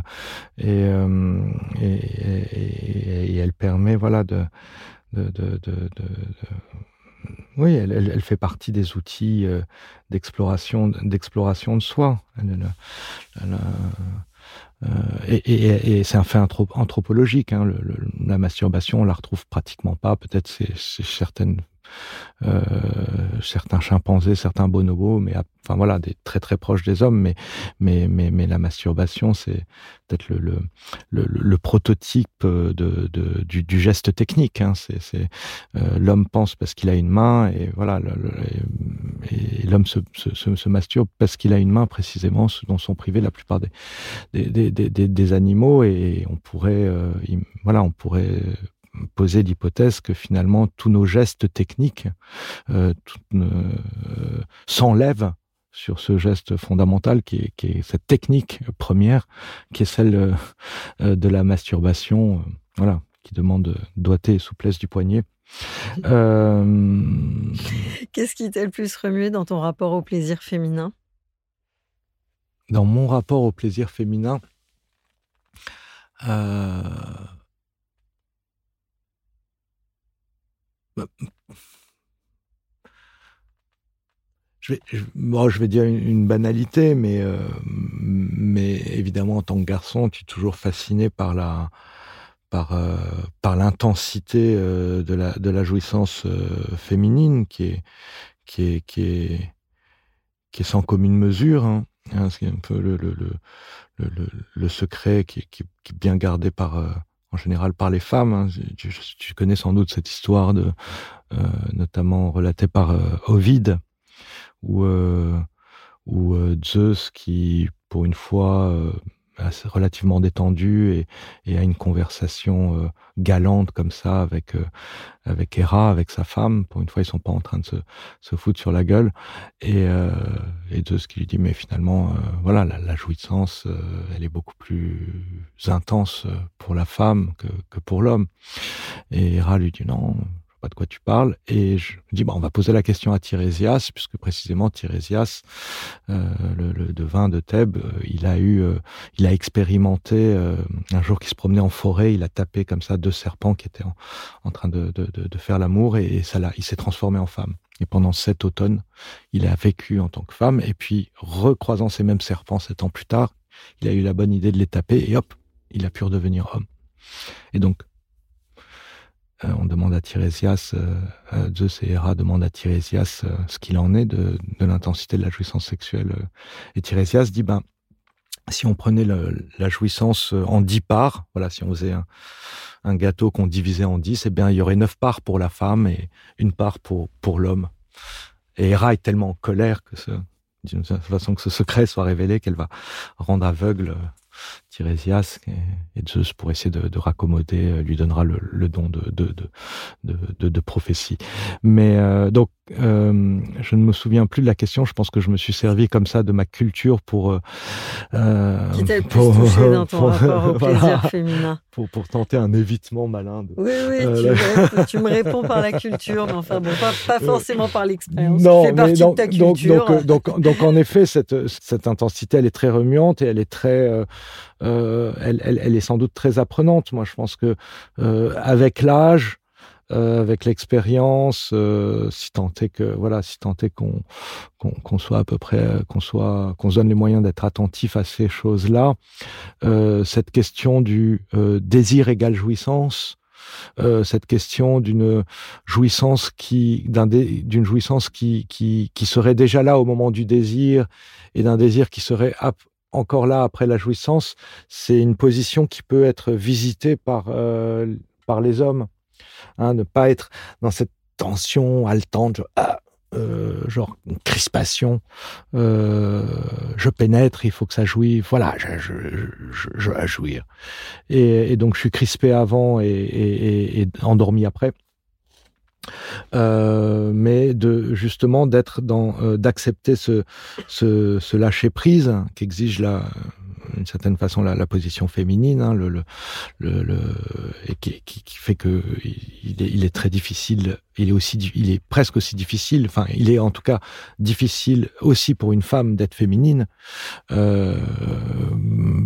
et, euh, et, et, et, elle permet voilà de de, de, de, oui, elle, elle, elle, fait partie des outils euh, d'exploration d'exploration de soi. Elle, euh, et, et, et c'est un fait anthropologique. Hein, le, le, la masturbation, on la retrouve pratiquement pas. Peut-être c'est certaines euh, certains chimpanzés, certains bonobos, mais enfin voilà, des très très proches des hommes, mais mais mais, mais la masturbation, c'est peut-être le, prototype de, de du, geste technique. Hein. Euh, l'homme pense parce qu'il a une main et voilà, l'homme se, masturbe parce qu'il a une main précisément, ce dont sont privés la plupart des animaux et on pourrait euh, voilà, on pourrait poser l'hypothèse que finalement tous nos gestes techniques euh, euh, s'enlèvent sur ce geste fondamental qui est, qui est, cette technique première, qui est celle euh, de la masturbation, voilà, qui demande doigté et souplesse du poignet. [LAUGHS] Euh... Qu'est-ce qui t'a le plus remué dans ton rapport au plaisir féminin? Dans mon rapport au plaisir féminin, euh, je vais, bon, je vais dire une, banalité, mais, euh, mais évidemment, en tant que garçon, tu es toujours fasciné par la, par, euh, par l'intensité euh, de, la, de la jouissance féminine qui est, qui est, qui est, qui est sans commune mesure. Hein. Hein, c'est un peu le, le, le, le, secret qui, qui, est bien gardé par en général par les femmes. Hein. Tu, connais sans doute cette histoire de, euh, notamment relatée par euh, Ovide, où, euh, où euh, Zeus, qui pour une fois euh, relativement détendu et, et a une conversation euh, galante comme ça avec euh, avec Hera, avec sa femme. Pour une fois, ils sont pas en train de se, se foutre sur la gueule. Et, euh, et Zeus qui lui dit mais finalement euh, voilà la, la jouissance, euh, elle est beaucoup plus intense pour la femme que, que pour l'homme. Et Hera lui dit non pas de quoi tu parles. Et je dis, bon, on va poser la question à Tirésias, puisque précisément Tirésias, euh, le, le, devin de Thèbes, euh, il a eu, euh, il a expérimenté euh, un jour qu'il se promenait en forêt, il a tapé comme ça deux serpents qui étaient en, en train de, de, de, de, faire l'amour, et, ça l'a, il s'est transformé en femme. Et pendant sept automnes, il a vécu en tant que femme, et puis recroisant ces mêmes serpents sept ans plus tard, il a eu la bonne idée de les taper, et hop, il a pu redevenir homme. Et donc, on demande à Tirésias, euh, Zeus et Héra demandent à Tirésias euh, ce qu'il en est de, l'intensité de la jouissance sexuelle. Et Tirésias dit, ben, si on prenait la jouissance en dix parts, voilà, si on faisait un, gâteau qu'on divisait en dix, eh bien, il y aurait neuf parts pour la femme et une part pour, pour l'homme. Et Héra est tellement en colère que ce, d'une façon que ce secret soit révélé qu'elle va rendre aveugle Tirésias et, Zeus pour essayer de, de raccommoder euh, lui donnera le, le don de, de, de, de, prophétie. Mais euh, donc euh, je ne me souviens plus de la question. Je pense que je me suis servi comme ça de ma culture pour. Euh, Qui t'a le plus pour, touché dans [LAUGHS] ton pour, rapport au [LAUGHS] plaisir voilà, féminin pour, pour tenter un évitement malin. De, oui, oui, euh, tu, me réponds, tu, me [LAUGHS] réponds, par la culture, mais enfin bon, pas, pas forcément par l'expérience. Non, tu partie donc, de ta culture. Donc, donc, donc, donc, en effet, cette, cette intensité, elle est très remuante et elle est très. Euh, elle, elle, elle, est sans doute très apprenante. Moi, je pense que euh, avec l'âge, euh, avec l'expérience, euh, si tant est que voilà, si tant est qu'on qu'on qu soit à peu près, qu'on soit, qu'on se donne les moyens d'être attentif à ces choses-là, euh, cette question du euh, désir égale jouissance. Euh, cette question d'une jouissance qui d'une jouissance qui, qui qui serait déjà là au moment du désir et d'un désir qui serait encore là après la jouissance, c'est une position qui peut être visitée par euh, par les hommes hein, ne pas être dans cette tension haletante, genre, ah, euh, genre une crispation, euh, je pénètre, il faut que ça jouive, voilà, je, je, je, je jouir. Et, et, donc je suis crispé avant et, et, et endormi après. Euh, mais de justement d'être dans euh, d'accepter ce, ce, ce lâcher prise qu'exige la d'une certaine façon la, la position féminine, hein, le, le, le, et qui, qui, qui, fait que il est, il est très difficile. Il est aussi, il est presque aussi difficile. Enfin, il est en tout cas difficile aussi pour une femme d'être féminine, euh,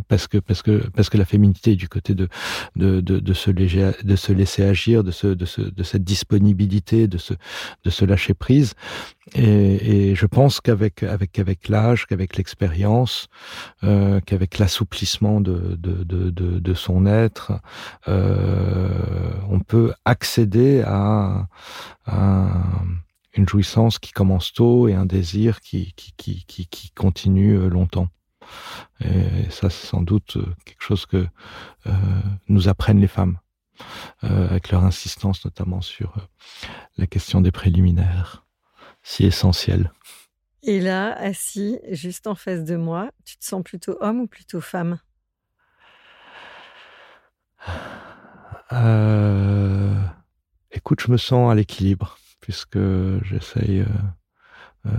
parce que parce que parce que la féminité est du côté de de, de, de se léger, de se laisser agir, de ce de ce de cette disponibilité, de ce de se lâcher prise. Et, et je pense qu'avec avec avec l'âge, qu'avec l'expérience, euh, qu'avec l'assouplissement de, de, de, de, son être, euh, on peut accéder à, une jouissance qui commence tôt et un désir qui, qui, qui, qui, qui continue longtemps. Et ça, c'est sans doute quelque chose que euh, nous apprennent les femmes, euh, avec leur insistance notamment sur la question des préliminaires, si essentielle. Et là, assis, juste en face de moi, tu te sens plutôt homme ou plutôt femme? Euh... Écoute, je me sens à l'équilibre, puisque j'essaye euh, euh,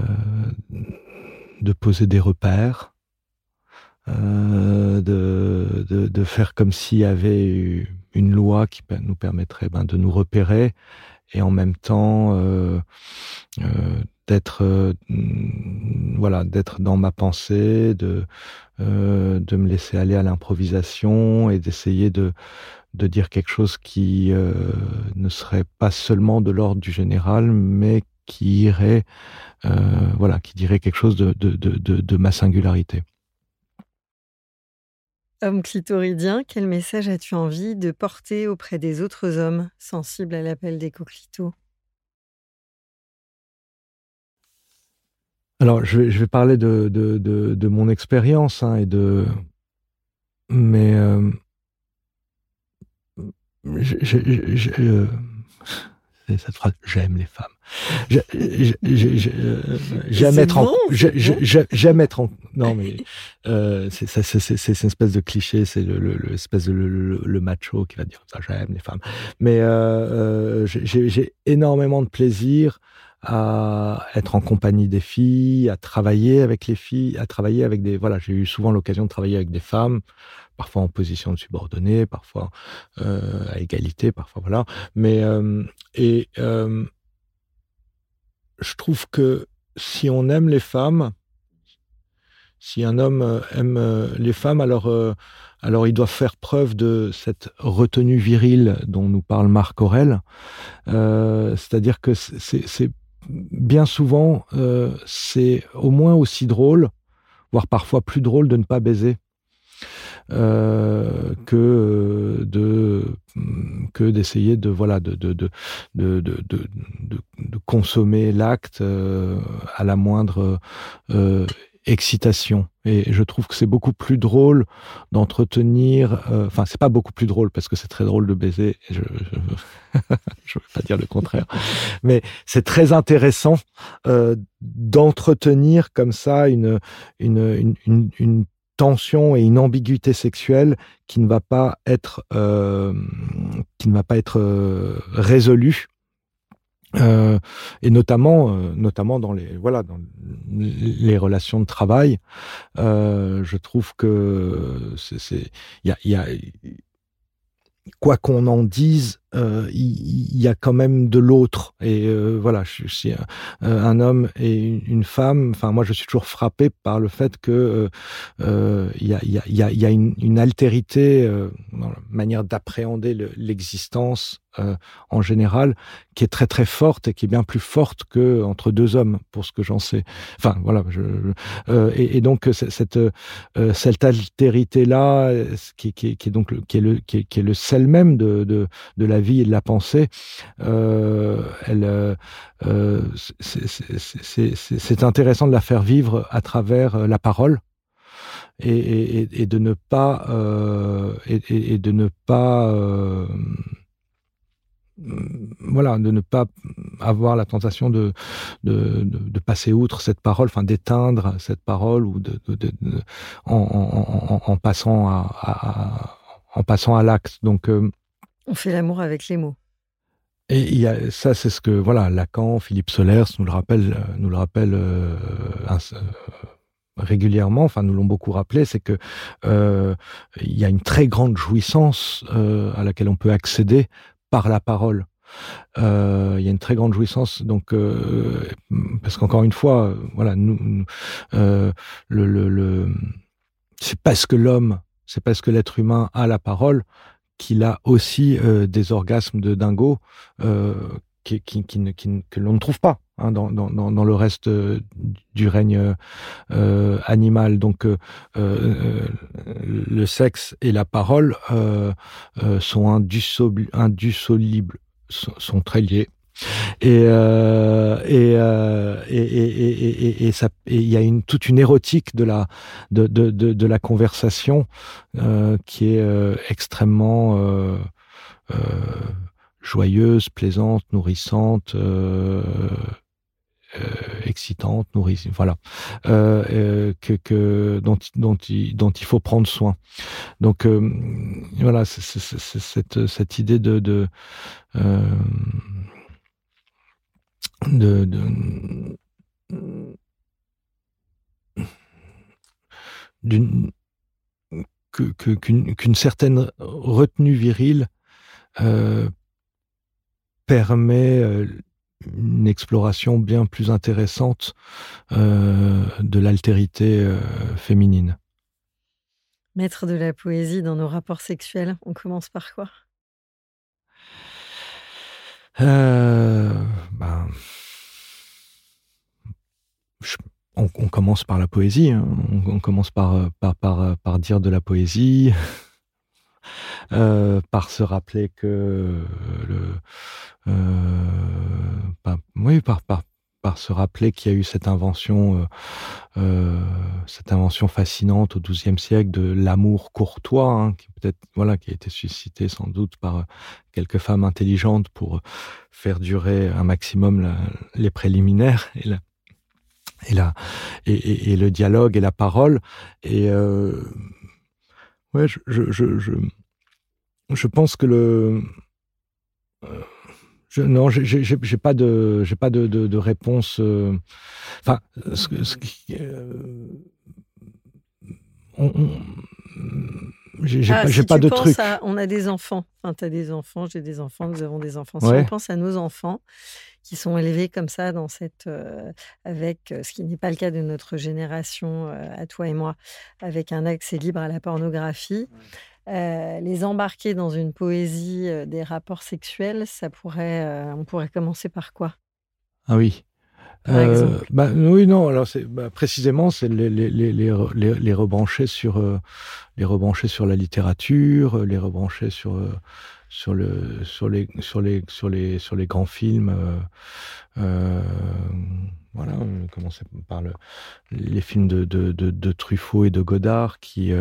de poser des repères, euh, de, de, faire comme s'il y avait une loi qui nous permettrait ben, de nous repérer et en même temps d'être voilà d'être dans ma pensée de de me laisser aller à l'improvisation et d'essayer de de dire quelque chose qui euh, ne serait pas seulement de l'ordre du général mais qui irait euh, voilà qui dirait quelque chose de de, de, de, de ma singularité Homme clitoridien, quel message as-tu envie de porter auprès des autres hommes sensibles à l'appel des coquelicots Alors, je vais, je vais parler de, de, de, de mon expérience hein, et de. Mais. Euh, je, je, je, euh, cette phrase j'aime les femmes. J'aime être en. J'aime être en. Non, mais euh, c'est une espèce de cliché, c'est le, le, le, espèce de le, le, macho qui va dire ça j'aime les femmes. Mais euh, euh j'ai énormément de plaisir à être en compagnie des filles, à travailler avec les filles, à travailler avec des voilà, j'ai eu souvent l'occasion de travailler avec des femmes, parfois en position de subordonnée, parfois euh, à égalité, parfois voilà. Mais euh, et euh, je trouve que si on aime les femmes, si un homme aime les femmes, alors alors il doit faire preuve de cette retenue virile dont nous parle Marc Aurel. Euh, C'est-à-dire que c'est bien souvent, euh, c'est au moins aussi drôle, voire parfois plus drôle de ne pas baiser. Euh, que de que d'essayer de voilà de consommer l'acte euh, à la moindre euh, excitation. Et je trouve que c'est beaucoup plus drôle d'entretenir. Euh, enfin, c'est pas beaucoup plus drôle parce que c'est très drôle de baiser. Je, [LAUGHS] je veux pas dire le contraire, mais c'est très intéressant euh, d'entretenir comme ça une une, une, une, une tension et une ambiguïté sexuelle qui ne va pas être euh, qui ne va pas être euh, résolue euh, et notamment, euh, notamment dans les voilà dans les relations de travail, euh, je trouve que c'est il y a, y a quoi qu'on en dise, euh, il y, a quand même de l'autre. Et euh, voilà, je, suis un, un, homme et une femme. Enfin, moi, je suis toujours frappé par le fait que euh, il y, a, une, altérité dans la manière d'appréhender l'existence euh, en général, qui est très très forte et qui est bien plus forte que entre deux hommes, pour ce que j'en sais. Enfin voilà. Euh, et, donc cette euh, cette altérité là, qui, est donc qui est le qui est, le sel même de, de la vie et de la pensée, euh, elle euh, c'est intéressant de la faire vivre à travers la parole. Et, de ne pas euh, et, de ne pas euh, voilà, de ne pas avoir la tentation de, de, passer outre cette parole, enfin d'éteindre cette parole ou de, en, passant à, en passant à l'acte. Donc, euh, on fait l'amour avec les mots. et ça, c'est ce que voilà, Lacan, Philippe Solers nous le rappelle, nous le rappelle euh, régulièrement. Enfin, nous l'ont beaucoup rappelé, c'est que y a une très grande jouissance à laquelle on peut accéder par la parole. Euh, il y a une très grande jouissance, donc euh, parce qu'encore une fois, voilà, nous, euh, c'est parce que l'homme, c'est parce que l'être humain a la parole qu'il a aussi des orgasmes de dingo qui, que l'on ne trouve pas hein, dans, le reste du règne euh, animal. Donc, euh, le sexe et la parole euh, sont indissolubles, sont, très liés. Et euh, et, euh, et, et, et, il y a une toute une érotique de la de de, de, la conversation euh, qui est euh, extrêmement euh, euh, joyeuse, plaisante, nourrissante. excitante, nourrissante, voilà, que, que dont, dont, dont il faut prendre soin. Donc voilà, c'est cette, cette idée de de, qu'une certaine retenue virile euh, permet euh, une exploration bien plus intéressante euh, de l'altérité féminine. Maître de la poésie dans nos rapports sexuels, on commence par quoi? Euh, ben, on, commence par la poésie. Hein. On, commence par, par, par, dire de la poésie, [LAUGHS] euh, par se rappeler que le, euh, oui, par, par se rappeler qu'il y a eu cette invention, euh, euh, cette invention fascinante au XIIe siècle de l'amour courtois, hein, qui peut-être voilà, qui a été suscité sans doute par euh, quelques femmes intelligentes pour faire durer un maximum les préliminaires et la, et, le dialogue et la parole. Et ouais, je, je, je, je, pense que le je, non, j'ai pas de, j'ai pas de, de, de réponse. Euh, enfin, ce, ce qui, euh, on, on j'ai ah, pas, si pas de truc. À, on a des enfants. Enfin, tu as des enfants, j'ai des enfants, nous avons des enfants. Si ouais. on pense à nos enfants qui sont élevés comme ça, dans cette, euh, avec ce qui n'est pas le cas de notre génération, euh, à toi et moi, avec un accès libre à la pornographie. Ouais. Euh, les embarquer dans une poésie euh, des rapports sexuels, ça pourrait, euh, on pourrait commencer par quoi? Ah oui. Euh, bah, oui, non. Alors, bah, précisément, c'est les, les, les, les, les rebrancher sur les rebrancher sur la littérature, les rebrancher sur sur le sur les sur les sur les sur les grands films. Euh, voilà, on commençait par le, les films de, de, de, de Truffaut et de Godard qui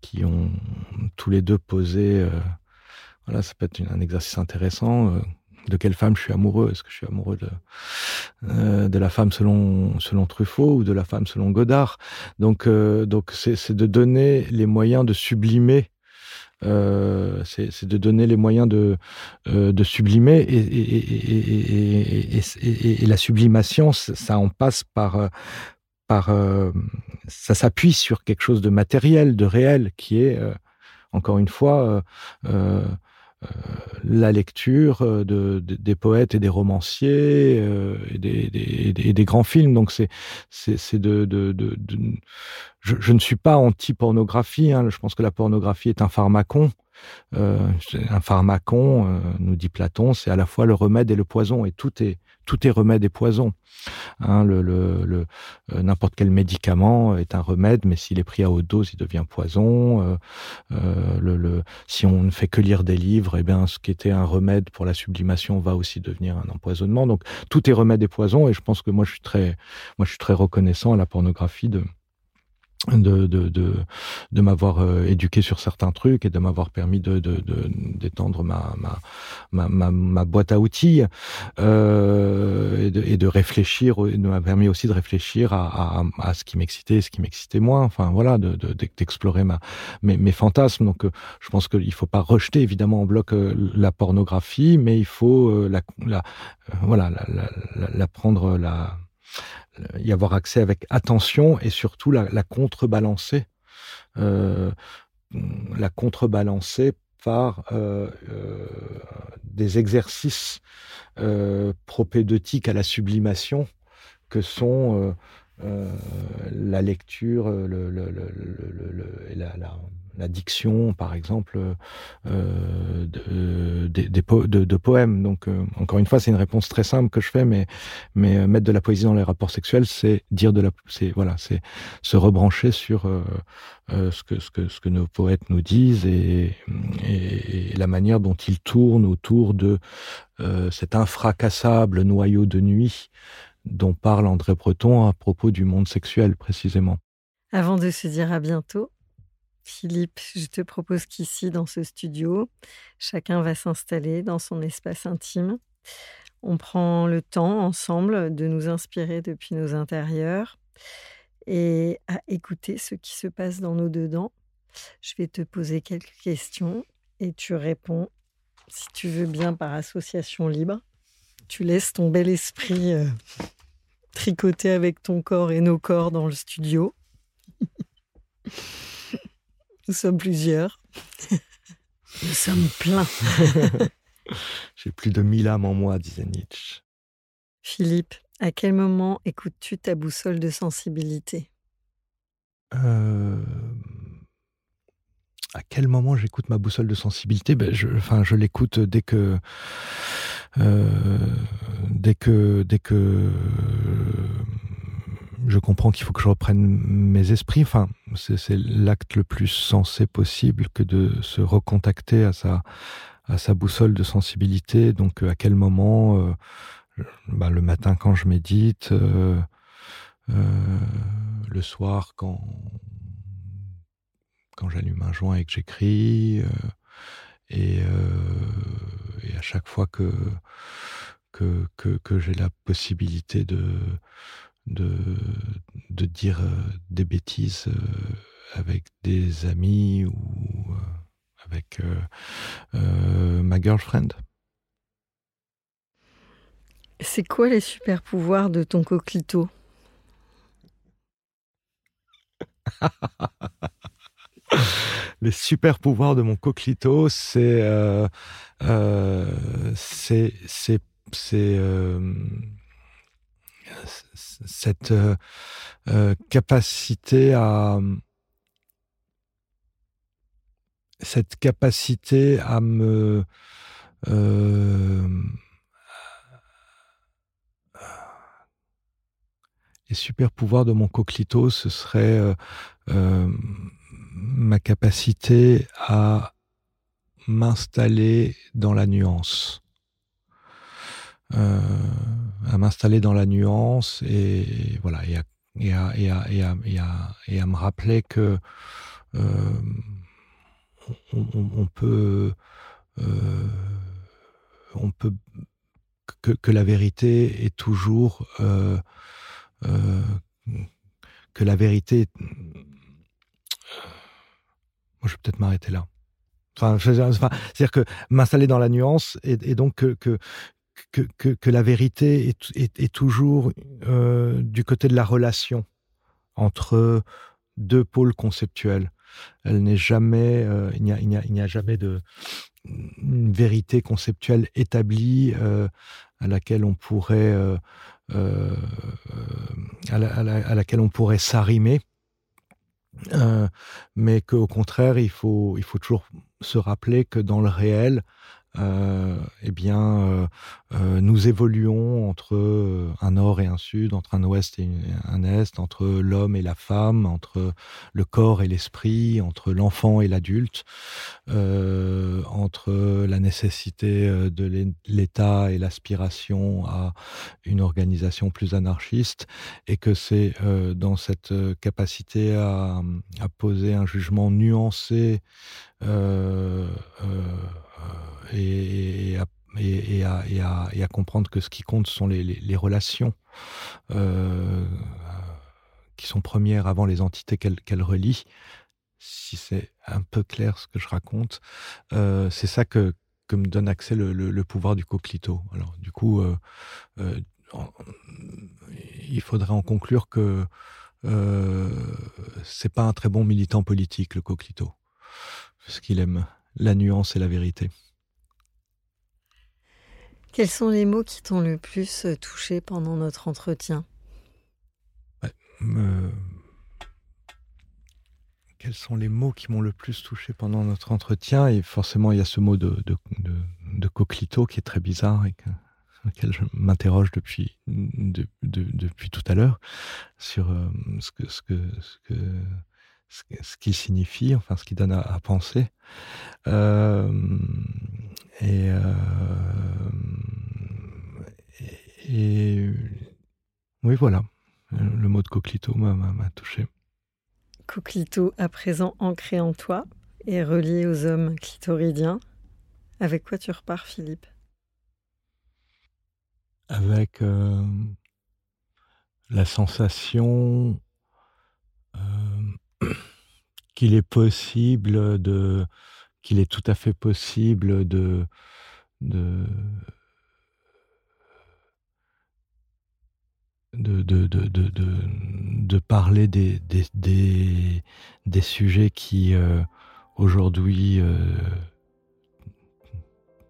qui ont tous les deux posé. Euh, voilà, ça peut être un exercice intéressant. Euh, de quelle femme je suis amoureux? Est-ce que je suis amoureux de euh, de la femme selon selon Truffaut ou de la femme selon Godard? Donc donc c'est de donner les moyens de sublimer. Euh, c'est de donner les moyens de de sublimer et, et, et, et, la sublimation ça en passe par euh, ça s'appuie sur quelque chose de matériel, de réel, qui est euh, encore une fois euh, la lecture de, de, des poètes et des romanciers et des, grands films. Donc c'est de, je, ne suis pas anti-pornographie. Hein. Je pense que la pornographie est un pharmacon. Un pharmacon, nous dit Platon, c'est à la fois le remède et le poison, et tout est tout est remède et poison. Hein, le, le, euh, n'importe quel médicament est un remède, mais s'il est pris à haute dose, il devient poison. Euh, euh, le, le, si on ne fait que lire des livres, eh bien, ce qui était un remède pour la sublimation va aussi devenir un empoisonnement. Donc, tout est remède et poison, et je pense que moi, je suis très, moi, je suis très reconnaissant à la pornographie de de, de, de, de m'avoir euh, éduqué sur certains trucs et de m'avoir permis de, de, d'étendre ma, ma, ma, ma, boîte à outils euh, et, de, et de réfléchir, de m'a permis aussi de réfléchir à, à, à ce qui m'excitait, ce qui m'excitait moins, enfin voilà, de, d'explorer ma, mes, mes fantasmes. Donc euh, je pense qu'il faut pas rejeter évidemment en bloc euh, la pornographie, mais il faut la, la voilà la, la, la prendre la y avoir accès avec attention et surtout la, la contrebalancer, euh, la contrebalancer par euh, euh, des exercices euh, propédeutiques à la sublimation que sont euh, euh, la lecture, le, le, le, le la, la, la diction, par exemple, euh, de, de, poèmes. Donc, euh, encore une fois, c'est une réponse très simple que je fais, mais, mais euh, mettre de la poésie dans les rapports sexuels, c'est dire de la, c'est voilà, c'est se rebrancher sur ce que ce que ce que nos poètes nous disent et, la manière dont ils tournent autour de cet infracassable noyau de nuit dont parle André Breton à propos du monde sexuel précisément. Avant de se dire à bientôt, Philippe, je te propose qu'ici, dans ce studio, chacun va s'installer dans son espace intime. On prend le temps ensemble de nous inspirer depuis nos intérieurs et à écouter ce qui se passe dans nos dedans. Je vais te poser quelques questions et tu réponds, si tu veux bien, par association libre. Tu laisses ton bel esprit euh, tricoter avec ton corps et nos corps dans le studio. Nous sommes plusieurs. [LAUGHS] Nous sommes pleins. [LAUGHS] J'ai plus de mille âmes en moi, disait Nietzsche. Philippe, à quel moment écoutes-tu ta boussole de sensibilité? Euh... À quel moment j'écoute ma boussole de sensibilité? Ben, je, enfin, je l'écoute dès que, euh, dès que, dès que je comprends qu'il faut que je reprenne mes esprits. Enfin, c'est l'acte le plus sensé possible que de se recontacter à sa, boussole de sensibilité. Donc, à quel moment, euh, bah, le matin quand je médite, euh, euh, le soir quand, j'allume un joint et que j'écris, euh, et, euh, à chaque fois que j'ai la possibilité de de, de dire euh, des bêtises euh, avec des amis ou euh, avec ma girlfriend. C'est quoi les super pouvoirs de ton coquelito [LAUGHS] Les super pouvoirs de mon coquelito, c'est euh, euh, c'est c'est c'est euh, cette euh, euh, capacité à cette capacité à me euh, les super pouvoirs de mon coquelito ce serait ma capacité à m'installer dans la nuance euh, à m'installer dans la nuance et voilà et à, et à, et à, et à, et à, me rappeler que euh, on, peut euh, on peut que, que, la vérité est toujours que la vérité moi je vais peut-être m'arrêter là. Enfin c'est-à-dire que m'installer dans la nuance et, donc que que, la vérité est, toujours euh, du côté de la relation entre deux pôles conceptuels. Elle n'est jamais, euh, il n'y a, jamais de une vérité conceptuelle établie euh, à laquelle on pourrait à, la, à, la, à, laquelle on pourrait s'arrimer. Mais qu'au contraire, il faut, il faut toujours se rappeler que dans le réel, eh bien, euh, euh, nous évoluons entre un nord et un sud, entre un ouest et un est, entre l'homme et la femme, entre le corps et l'esprit, entre l'enfant et l'adulte, entre la nécessité de l'État et l'aspiration à une organisation plus anarchiste, et que c'est dans cette capacité à, poser un jugement nuancé euh, et, à, comprendre que ce qui compte sont les, relations euh, qui sont premières avant les entités qu'elles relient. Si c'est un peu clair ce que je raconte, euh, c'est ça que, me donne accès le, pouvoir du coquelito. Alors du coup, euh, il faudrait en conclure que c'est pas un très bon militant politique le coquelito, parce qu'il aime la nuance et la vérité. Quels sont les mots qui t'ont le plus euh, touché pendant notre entretien? Quels sont les mots qui m'ont le plus touché pendant notre entretien? Et forcément, il y a ce mot de, de, coquelito qui est très bizarre et que, sur lequel je m'interroge depuis, depuis tout à l'heure sur euh, ce que, ce que, ce que ce qu'il signifie, enfin ce qu'il donne à, penser. Euh, et, et, oui, voilà, le mot de coquelito m'a touché. Coquelito à présent ancré en toi et relié aux hommes clitoridiens. Avec quoi tu repars, Philippe? Avec euh, la sensation qu'il est possible de, qu'il est tout à fait possible de, de, de, de, de, de parler des, des, des, sujets qui euh, aujourd'hui euh,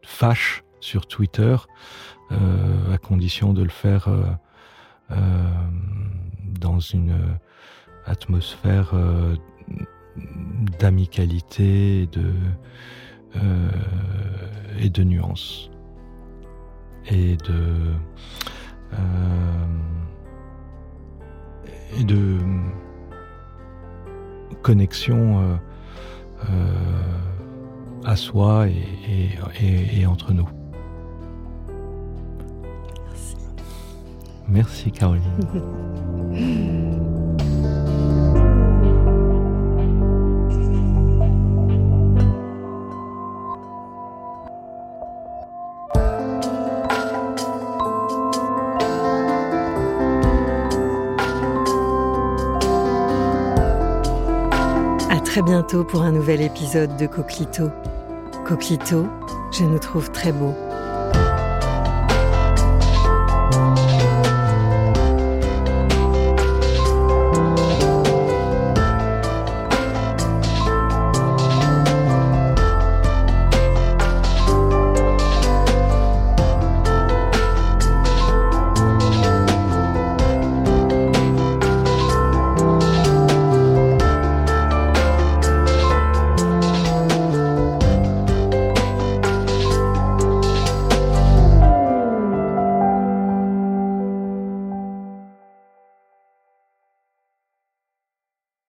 fâchent sur Twitter, euh, à condition de le faire dans une atmosphère d'amicalité de, euh, et de nuance et de euh, et de connexion euh, à soi et, et, et, entre nous. Merci Caroline. [LAUGHS] bientôt pour un nouvel épisode de Coquelito. Coquelito, je nous trouve très beau.